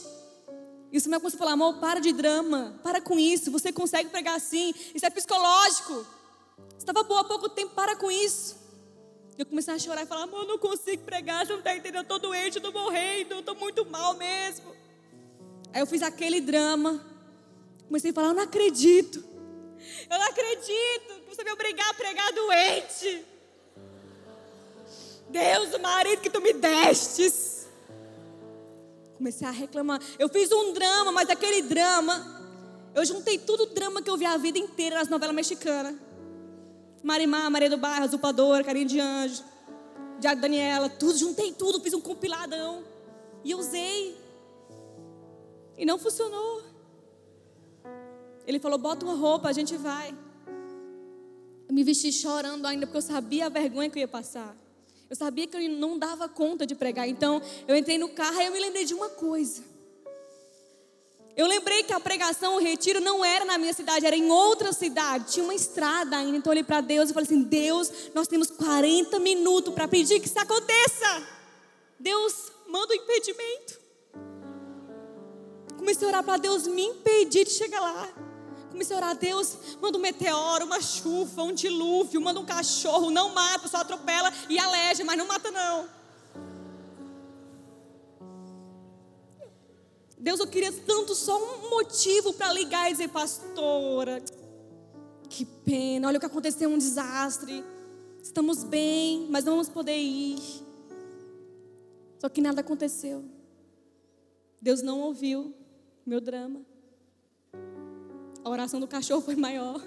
E o Samuel começou a falar, amor, para de drama, para com isso, você consegue pregar assim, isso é psicológico. Estava boa há pouco tempo, para com isso. Eu comecei a chorar e falar, amor, eu não consigo pregar, você não está entendendo, eu estou doente, eu estou morrendo, eu estou muito mal mesmo. Aí eu fiz aquele drama, comecei a falar, eu não acredito, eu não acredito que você me obrigar a pregar doente. Deus, o marido que tu me destes. Comecei a reclamar. Eu fiz um drama, mas aquele drama, eu juntei tudo o drama que eu vi a vida inteira nas novelas mexicanas. Marimar, Maria do Bairro, Zupadora, Carinha de Anjo, Diago Daniela, tudo, juntei tudo, fiz um compiladão. E usei. E não funcionou. Ele falou: bota uma roupa, a gente vai. Eu me vesti chorando ainda, porque eu sabia a vergonha que eu ia passar. Eu sabia que eu não dava conta de pregar. Então, eu entrei no carro e eu me lembrei de uma coisa. Eu lembrei que a pregação, o retiro, não era na minha cidade, era em outra cidade. Tinha uma estrada ainda. Então, eu olhei para Deus e falei assim: Deus, nós temos 40 minutos para pedir que isso aconteça. Deus, manda o um impedimento. Comecei a orar para Deus me impedir de chegar lá. Comecei a orar, Deus, manda um meteoro, uma chuva, um dilúvio, manda um cachorro, não mata, só atropela e aleja, mas não mata não. Deus, eu queria tanto só um motivo para ligar e dizer, pastora, que pena, olha o que aconteceu, um desastre. Estamos bem, mas não vamos poder ir. Só que nada aconteceu. Deus não ouviu meu drama. A oração do cachorro foi maior.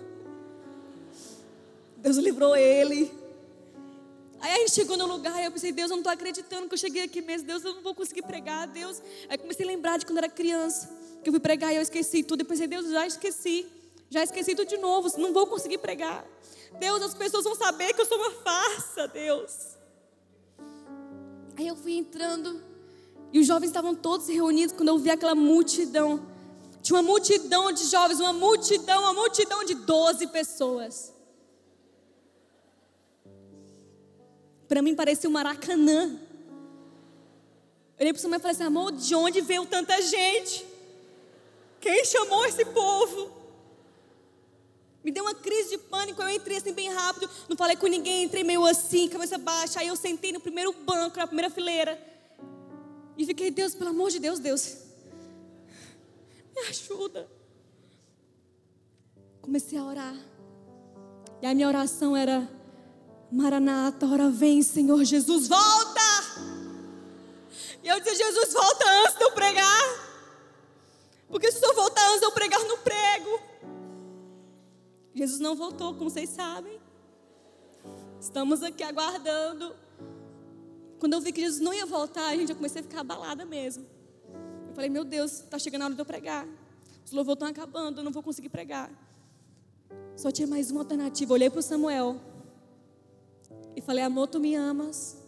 Deus livrou ele. Aí a gente chegou no lugar e eu pensei, Deus, eu não estou acreditando que eu cheguei aqui mesmo. Deus, eu não vou conseguir pregar, Deus. Aí comecei a lembrar de quando era criança, que eu fui pregar e eu esqueci tudo. E pensei, Deus, já esqueci. Já esqueci tudo de novo, não vou conseguir pregar. Deus, as pessoas vão saber que eu sou uma farsa, Deus. Aí eu fui entrando e os jovens estavam todos reunidos quando eu vi aquela multidão. Tinha uma multidão de jovens, uma multidão, uma multidão de 12 pessoas. Para mim parecia um maracanã. Eu olhei para o e falei assim: amor, de onde veio tanta gente? Quem chamou esse povo? Me deu uma crise de pânico. Eu entrei assim bem rápido, não falei com ninguém, entrei meio assim, cabeça baixa. Aí eu sentei no primeiro banco, na primeira fileira. E fiquei, Deus, pelo amor de Deus, Deus, me ajuda. Comecei a orar. E a minha oração era: Maranata, hora vem, Senhor Jesus, volta! E eu dizia, Jesus, volta antes de eu pregar. Porque se Senhor voltar antes de eu pregar, eu não prego. Jesus não voltou, como vocês sabem. Estamos aqui aguardando. Quando eu vi que Jesus não ia voltar, a gente, eu comecei a ficar abalada mesmo. Falei, meu Deus, está chegando a hora de eu pregar. Os louvores estão acabando, eu não vou conseguir pregar. Só tinha mais uma alternativa. Olhei para o Samuel e falei: Amor, tu me amas?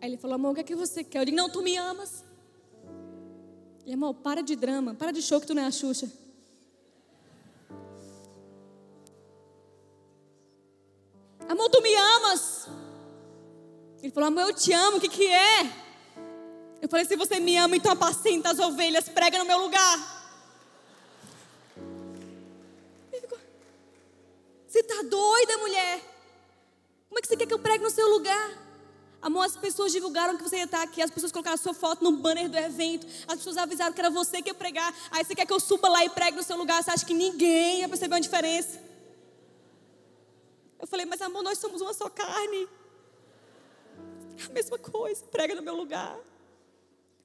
Aí ele falou: Amor, o que é que você quer? Eu disse: Não, tu me amas. E amor, para de drama, para de show que tu não é a Xuxa. Amor, tu me amas? Ele falou: Amor, eu te amo, o que, que é? Eu falei: Se você me ama, então apacenta as ovelhas, prega no meu lugar. Você está doida, mulher? Como é que você quer que eu pregue no seu lugar? Amor, as pessoas divulgaram que você ia estar aqui, as pessoas colocaram a sua foto no banner do evento, as pessoas avisaram que era você que ia pregar, aí você quer que eu suba lá e pregue no seu lugar, você acha que ninguém ia perceber uma diferença? Eu falei, mas amor, nós somos uma só carne. É a mesma coisa, prega no meu lugar.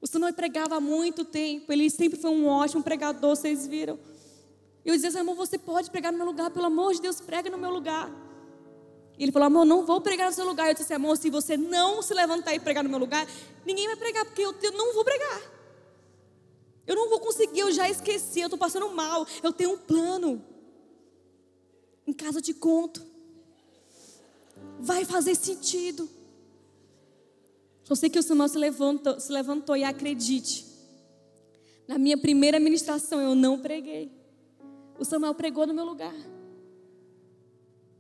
O Senhor pregava há muito tempo, ele sempre foi um ótimo pregador, vocês viram. E eu dizia assim, amor, você pode pregar no meu lugar, pelo amor de Deus, prega no meu lugar. E ele falou, amor, não vou pregar no seu lugar. Eu disse assim, amor, se você não se levantar e pregar no meu lugar, ninguém vai pregar, porque eu não vou pregar. Eu não vou conseguir, eu já esqueci, eu estou passando mal. Eu tenho um plano. Em casa eu te conto. Vai fazer sentido. Só sei que o Samuel se levantou, se levantou e acredite. Na minha primeira ministração eu não preguei. O Samuel pregou no meu lugar.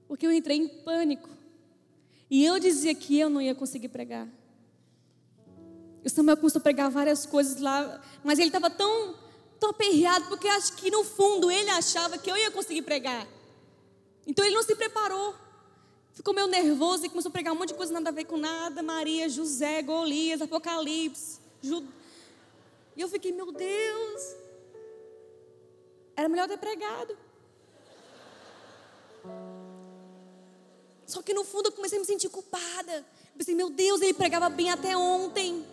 Porque eu entrei em pânico. E eu dizia que eu não ia conseguir pregar. O Samuel começou a pregar várias coisas lá, mas ele estava tão, tão aperreado, porque acho que no fundo ele achava que eu ia conseguir pregar. Então ele não se preparou. Ficou meio nervoso e começou a pregar um monte de coisa nada a ver com nada. Maria, José, Golias, Apocalipse. Jud... E eu fiquei, meu Deus, era melhor ter pregado. Só que no fundo eu comecei a me sentir culpada. Eu pensei, meu Deus, ele pregava bem até ontem.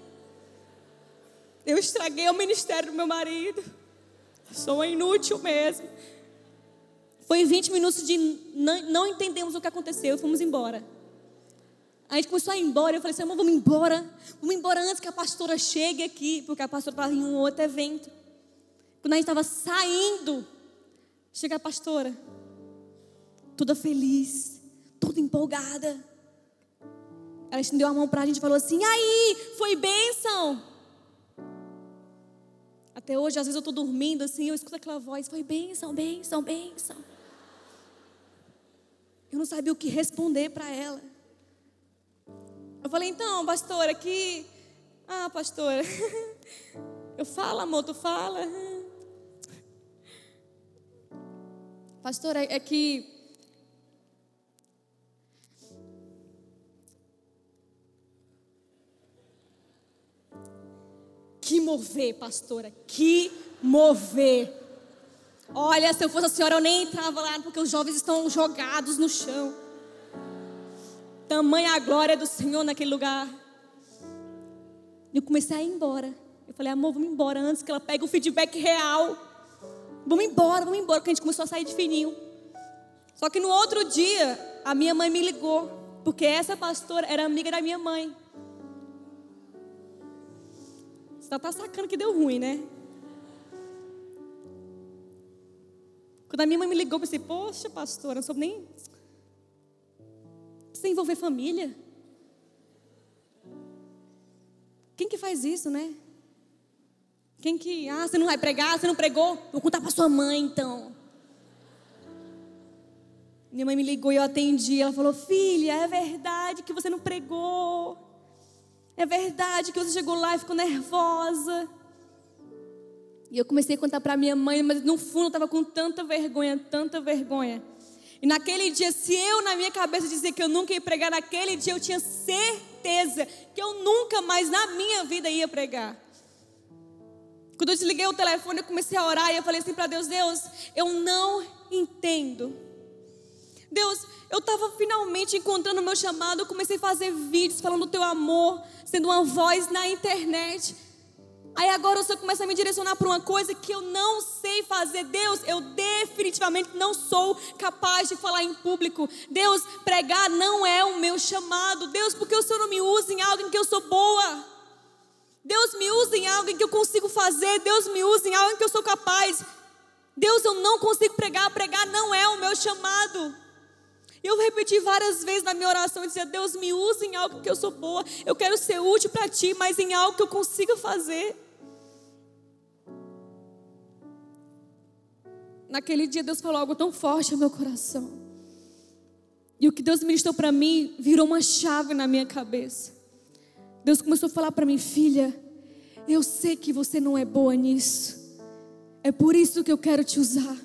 Eu estraguei o ministério do meu marido. Sou inútil mesmo. Foi 20 minutos de não, não entendemos o que aconteceu fomos embora. A gente começou a ir embora. Eu falei assim, amor, vamos embora. Vamos embora antes que a pastora chegue aqui, porque a pastora estava em um outro evento. Quando a gente estava saindo, chega a pastora, toda feliz, toda empolgada. Ela estendeu a mão para a gente e falou assim: aí, foi bênção. Até hoje, às vezes eu estou dormindo assim, eu escuto aquela voz: foi bênção, bênção, bênção. Eu não sabia o que responder para ela. Eu falei: então, pastora, que. Ah, pastora. Eu falo, amor, tu fala. Pastor, é, é que. Que mover, pastora, que mover. Olha, se eu fosse a senhora, eu nem entrava lá, porque os jovens estão jogados no chão. Tamanha a glória do Senhor naquele lugar. Eu comecei a ir embora. Eu falei, amor, vamos embora antes que ela pegue o feedback real. Vamos embora, vamos embora, porque a gente começou a sair de fininho. Só que no outro dia, a minha mãe me ligou, porque essa pastora era amiga da minha mãe. Você tá sacando que deu ruim, né? Quando a minha mãe me ligou, eu pensei, poxa, pastora, não soube nem. Precisa envolver família. Quem que faz isso, né? Quem que. Ah, você não vai pregar, você não pregou? Vou contar para sua mãe, então. Minha mãe me ligou e eu atendi. Ela falou: Filha, é verdade que você não pregou. É verdade que você chegou lá e ficou nervosa. E eu comecei a contar para minha mãe, mas no fundo eu estava com tanta vergonha, tanta vergonha. E naquele dia, se eu na minha cabeça dizer que eu nunca ia pregar, naquele dia eu tinha certeza que eu nunca mais na minha vida ia pregar. Quando eu desliguei o telefone, eu comecei a orar e eu falei assim para Deus: Deus, eu não entendo. Deus, eu estava finalmente encontrando o meu chamado, eu comecei a fazer vídeos falando do teu amor, sendo uma voz na internet. Aí agora o Senhor começa a me direcionar para uma coisa que eu não sei fazer. Deus, eu definitivamente não sou capaz de falar em público. Deus, pregar não é o meu chamado. Deus, porque o Senhor não me usa em algo em que eu sou boa? Deus me usa em algo em que eu consigo fazer. Deus me usa em algo em que eu sou capaz. Deus, eu não consigo pregar. Pregar não é o meu chamado. Eu repeti várias vezes na minha oração e dizia: Deus, me usa em algo que eu sou boa. Eu quero ser útil para ti, mas em algo que eu consiga fazer. Naquele dia, Deus falou algo tão forte ao meu coração. E o que Deus ministrou para mim virou uma chave na minha cabeça. Deus começou a falar para mim, filha, eu sei que você não é boa nisso. É por isso que eu quero te usar.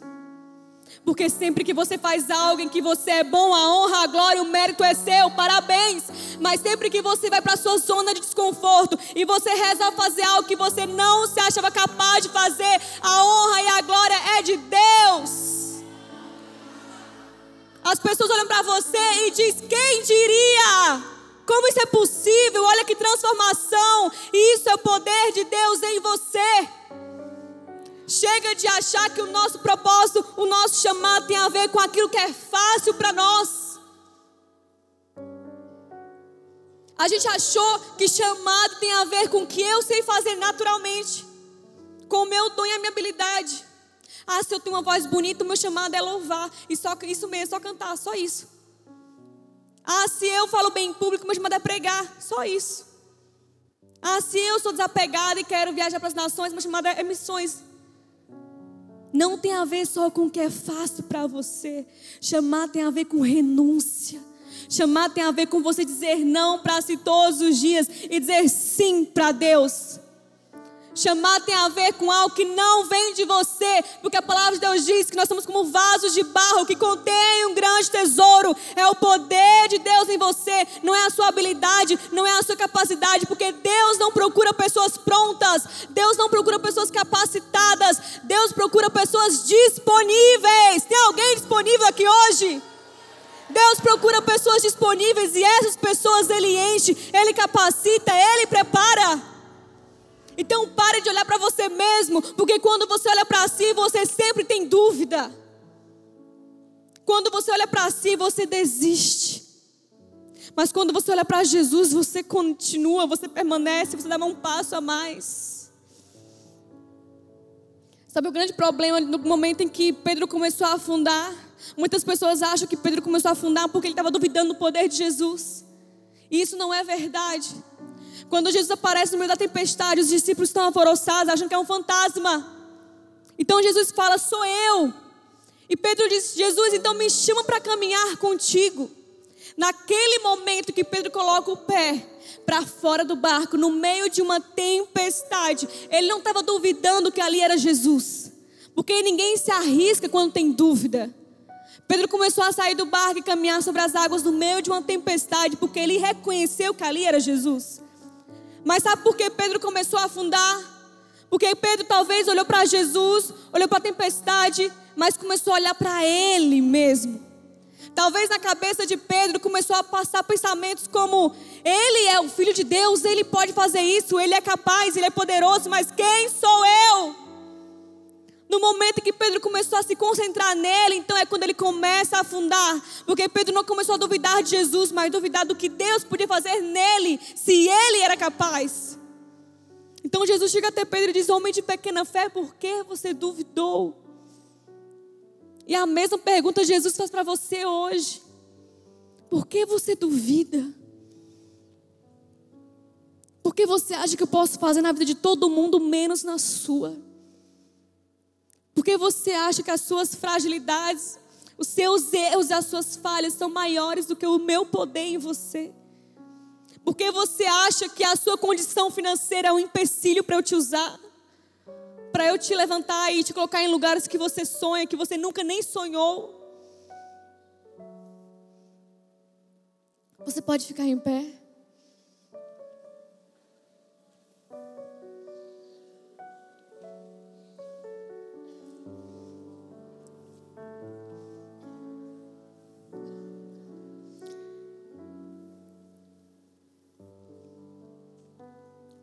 Porque sempre que você faz algo em que você é bom, a honra, a glória, o mérito é seu, parabéns. Mas sempre que você vai para a sua zona de desconforto e você reza fazer algo que você não se achava capaz de fazer, a honra e a glória é de Deus. As pessoas olham para você e diz: "Quem diria?" Como isso é possível? Olha que transformação! Isso é o poder de Deus em você. Chega de achar que o nosso propósito, o nosso chamado tem a ver com aquilo que é fácil para nós. A gente achou que chamado tem a ver com o que eu sei fazer naturalmente, com o meu dom e a minha habilidade. Ah, se eu tenho uma voz bonita, o meu chamado é louvar. E só isso mesmo, só cantar, só isso. Ah, se eu falo bem em público, meu chamado é pregar, só isso. Ah, se eu sou desapegada e quero viajar para as nações, meu chamado é missões não tem a ver só com o que é fácil para você. Chamar tem a ver com renúncia. Chamar tem a ver com você dizer não para si todos os dias e dizer sim para Deus. Chamar tem a ver com algo que não vem de você, porque a palavra de Deus diz que nós somos como vasos de barro que contém um grande tesouro. É o poder de Deus em você, não é a sua habilidade, não é a sua capacidade, porque Deus não procura pessoas prontas, Deus não procura pessoas capacitadas, Deus procura pessoas disponíveis. Tem alguém disponível aqui hoje? Deus procura pessoas disponíveis e essas pessoas Ele enche, Ele capacita, Ele prepara. Então pare de olhar para você mesmo, porque quando você olha para si, você sempre tem dúvida. Quando você olha para si, você desiste. Mas quando você olha para Jesus, você continua, você permanece, você dá um passo a mais. Sabe o grande problema no momento em que Pedro começou a afundar? Muitas pessoas acham que Pedro começou a afundar porque ele estava duvidando do poder de Jesus. E isso não é verdade. Quando Jesus aparece no meio da tempestade, os discípulos estão alvoroçados, acham que é um fantasma. Então Jesus fala: Sou eu. E Pedro diz: Jesus, então me chama para caminhar contigo. Naquele momento que Pedro coloca o pé para fora do barco, no meio de uma tempestade, ele não estava duvidando que ali era Jesus, porque ninguém se arrisca quando tem dúvida. Pedro começou a sair do barco e caminhar sobre as águas no meio de uma tempestade, porque ele reconheceu que ali era Jesus. Mas sabe por que Pedro começou a afundar? Porque Pedro talvez olhou para Jesus, olhou para a tempestade, mas começou a olhar para ele mesmo. Talvez na cabeça de Pedro começou a passar pensamentos como: ele é o filho de Deus, ele pode fazer isso, ele é capaz, ele é poderoso, mas quem sou eu? No momento que Pedro começou a se concentrar nele, então é quando ele começa a afundar. Porque Pedro não começou a duvidar de Jesus, mas duvidar do que Deus podia fazer nele, se ele era capaz. Então Jesus chega até Pedro e diz: Homem de pequena fé, por que você duvidou? E a mesma pergunta Jesus faz para você hoje: Por que você duvida? Por que você acha que eu posso fazer na vida de todo mundo menos na sua? Porque você acha que as suas fragilidades, os seus erros e as suas falhas são maiores do que o meu poder em você? Porque você acha que a sua condição financeira é um empecilho para eu te usar? Para eu te levantar e te colocar em lugares que você sonha, que você nunca nem sonhou? Você pode ficar em pé?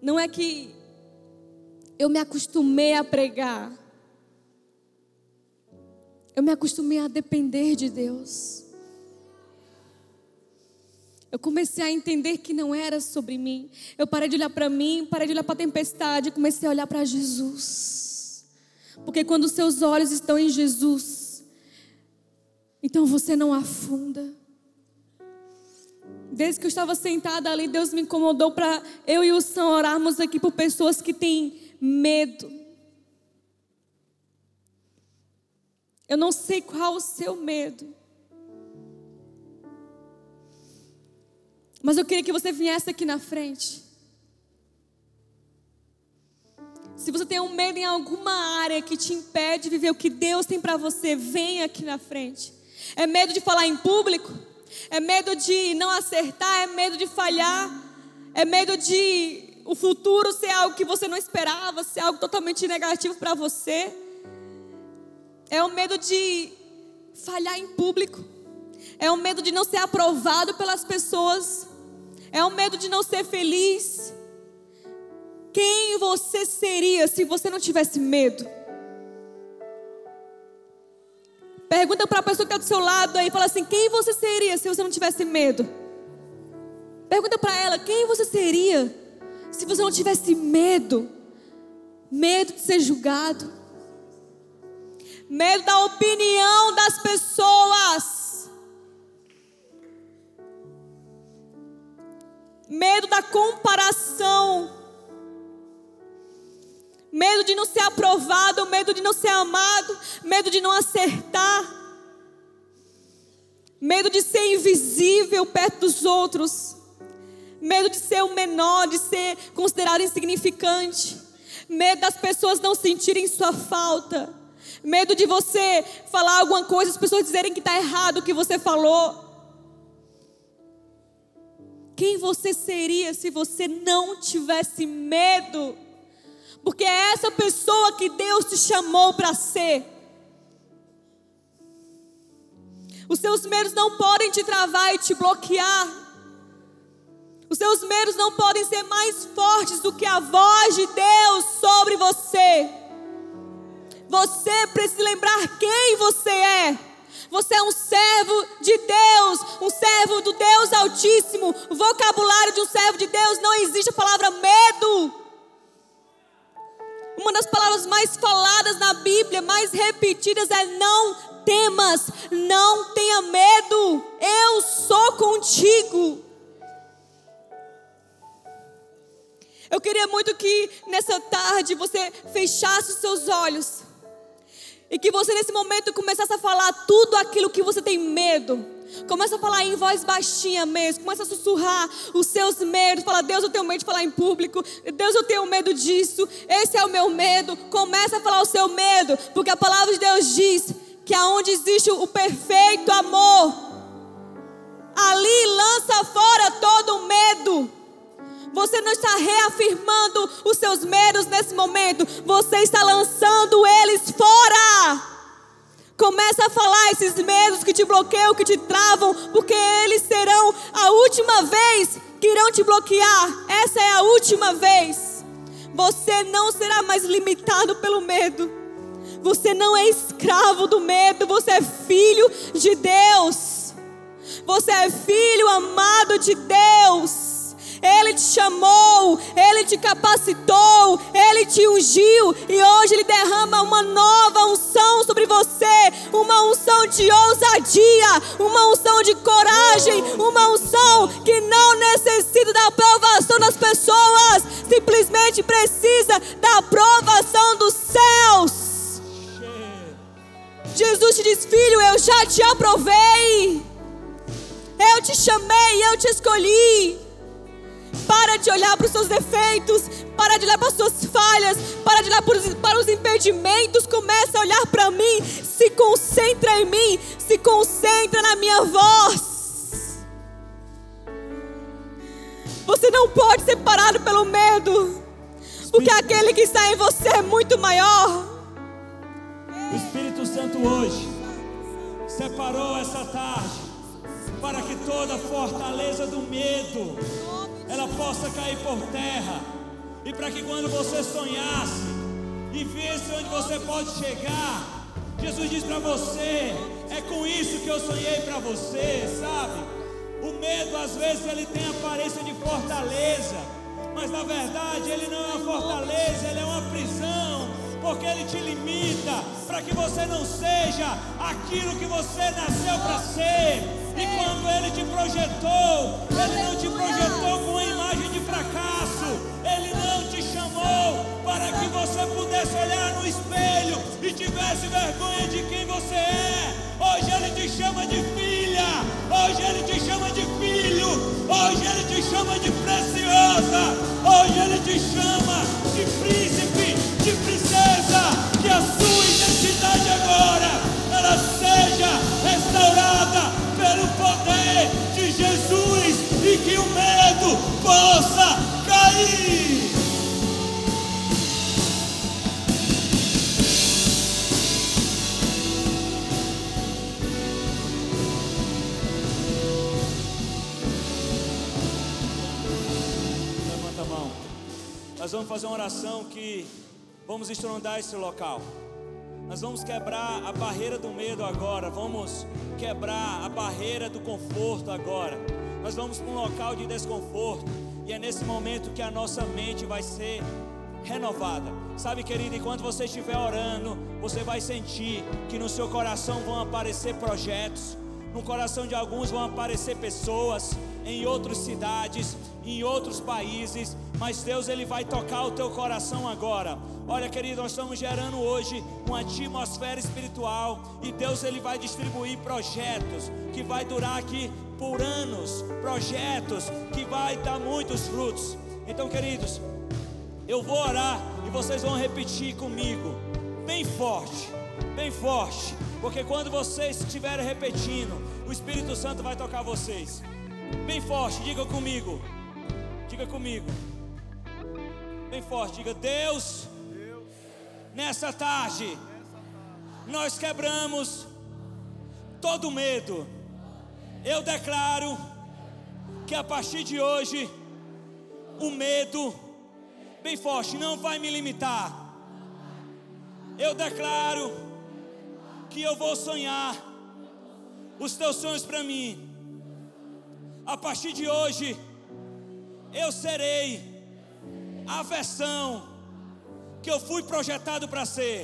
Não é que eu me acostumei a pregar. Eu me acostumei a depender de Deus. Eu comecei a entender que não era sobre mim. Eu parei de olhar para mim, parei de olhar para a tempestade comecei a olhar para Jesus. Porque quando seus olhos estão em Jesus, então você não afunda. Desde que eu estava sentada ali, Deus me incomodou para eu e o Sam orarmos aqui por pessoas que têm medo. Eu não sei qual o seu medo. Mas eu queria que você viesse aqui na frente. Se você tem um medo em alguma área que te impede de viver o que Deus tem para você, vem aqui na frente. É medo de falar em público? É medo de não acertar, é medo de falhar, é medo de o futuro ser algo que você não esperava, ser algo totalmente negativo para você. É o medo de falhar em público. É o medo de não ser aprovado pelas pessoas. É o medo de não ser feliz. Quem você seria se você não tivesse medo? Pergunta para a pessoa que está do seu lado aí, fala assim: quem você seria se você não tivesse medo? Pergunta para ela: quem você seria se você não tivesse medo? Medo de ser julgado, medo da opinião das pessoas, medo da comparação, medo de não ser aprovado, medo de não ser amado, medo de não acertar, medo de ser invisível perto dos outros, medo de ser o menor, de ser considerado insignificante, medo das pessoas não sentirem sua falta, medo de você falar alguma coisa, as pessoas dizerem que está errado o que você falou. Quem você seria se você não tivesse medo? Porque é essa pessoa que Deus te chamou para ser. Os seus medos não podem te travar e te bloquear. Os seus medos não podem ser mais fortes do que a voz de Deus sobre você. Você precisa lembrar quem você é. Você é um servo de Deus, um servo do Deus Altíssimo. O vocabulário de um servo de Deus não existe a palavra medo. Uma das palavras mais faladas na Bíblia, mais repetidas é não temas, não tenha medo, eu sou contigo. Eu queria muito que nessa tarde você fechasse os seus olhos e que você nesse momento começasse a falar tudo aquilo que você tem medo Começa a falar em voz baixinha mesmo. Começa a sussurrar os seus medos. Fala, Deus, eu tenho medo de falar em público. Deus, eu tenho medo disso. Esse é o meu medo. Começa a falar o seu medo. Porque a palavra de Deus diz que aonde existe o perfeito amor, ali lança fora todo o medo. Você não está reafirmando os seus medos nesse momento, você está lançando eles fora. Começa a falar esses medos que te bloqueiam, que te travam, porque eles serão a última vez que irão te bloquear. Essa é a última vez. Você não será mais limitado pelo medo. Você não é escravo do medo, você é filho de Deus. Você é filho amado de Deus. Ele te chamou, Ele te capacitou, Ele te ungiu e hoje Ele derrama uma nova unção sobre você, uma unção de ousadia, uma unção de coragem, uma unção que não necessita da aprovação das pessoas, simplesmente precisa da aprovação dos céus. Jesus te diz, filho, eu já te aprovei. Eu te chamei, eu te escolhi. Olhar para os seus defeitos, para de olhar para as suas falhas, para de olhar para os, para os impedimentos. Começa a olhar para mim, se concentra em mim, se concentra na minha voz. Você não pode ser parado pelo medo, porque aquele que está em você é muito maior. O Espírito Santo hoje separou essa tarde para que toda fortaleza do medo ela possa cair por terra. E para que quando você sonhasse e visse onde você pode chegar, Jesus diz para você: é com isso que eu sonhei para você, sabe? O medo às vezes ele tem aparência de fortaleza, mas na verdade ele não é uma fortaleza, ele é uma prisão, porque ele te limita para que você não seja aquilo que você nasceu para ser. E quando Ele te projetou, Ele não te projetou com uma imagem de fracasso. Ele não te chamou para que você pudesse olhar no espelho e tivesse vergonha de quem você é. Hoje Ele te chama de filha. Hoje Ele te chama de filho. Hoje Ele te chama de preciosa. Hoje Ele te chama de príncipe, de princesa. Que a sua identidade agora ela seja restaurada pelo poder de Jesus e que o medo possa cair. Levanta a mão. Nós vamos fazer uma oração que vamos estrondar esse local. Nós vamos quebrar a barreira do medo agora. Vamos quebrar a barreira do conforto agora. Nós vamos para um local de desconforto. E é nesse momento que a nossa mente vai ser renovada. Sabe, querido, enquanto você estiver orando, você vai sentir que no seu coração vão aparecer projetos. No coração de alguns vão aparecer pessoas em outras cidades, em outros países, mas Deus ele vai tocar o teu coração agora. Olha, querido, nós estamos gerando hoje uma atmosfera espiritual e Deus ele vai distribuir projetos que vai durar aqui por anos, projetos que vai dar muitos frutos. Então, queridos, eu vou orar e vocês vão repetir comigo, bem forte, bem forte, porque quando vocês estiverem repetindo, o Espírito Santo vai tocar vocês. Bem forte, diga comigo. Diga comigo. Bem forte, diga: Deus, nessa tarde, nós quebramos todo medo. Eu declaro que a partir de hoje, o medo, bem forte, não vai me limitar. Eu declaro que eu vou sonhar os teus sonhos para mim. A partir de hoje, eu serei a versão que eu fui projetado para ser.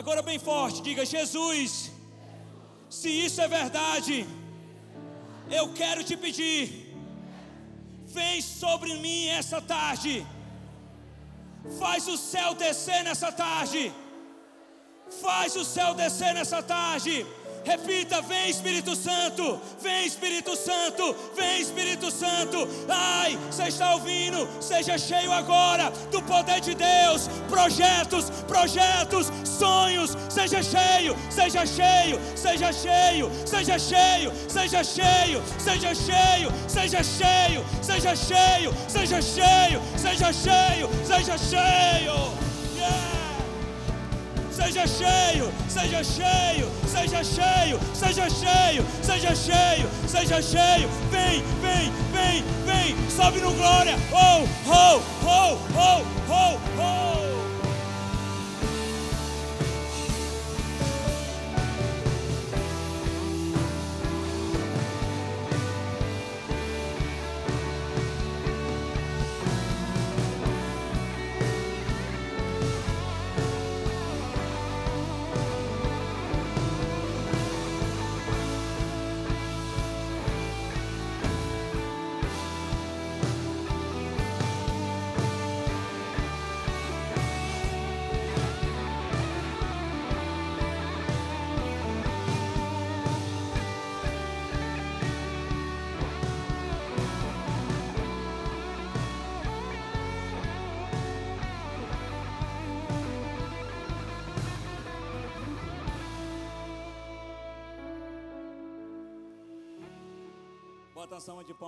Agora, bem forte, diga: Jesus, se isso é verdade, eu quero te pedir, vem sobre mim essa tarde, faz o céu descer nessa tarde, faz o céu descer nessa tarde Repita: Vem Espírito Santo, vem Espírito Santo, vem Espírito Santo. Ai, você está ouvindo? Seja cheio agora do poder de Deus. Projetos, projetos, sonhos. Seja cheio, seja cheio, seja cheio, seja cheio, seja cheio, seja cheio, seja cheio, seja cheio, seja cheio, seja cheio, seja cheio. Seja cheio, seja cheio, seja cheio, seja cheio, seja cheio, seja cheio. Vem, vem, vem, vem. Sobe no glória. Oh, oh, oh, oh, oh, oh.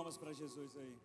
Palmas para Jesus aí.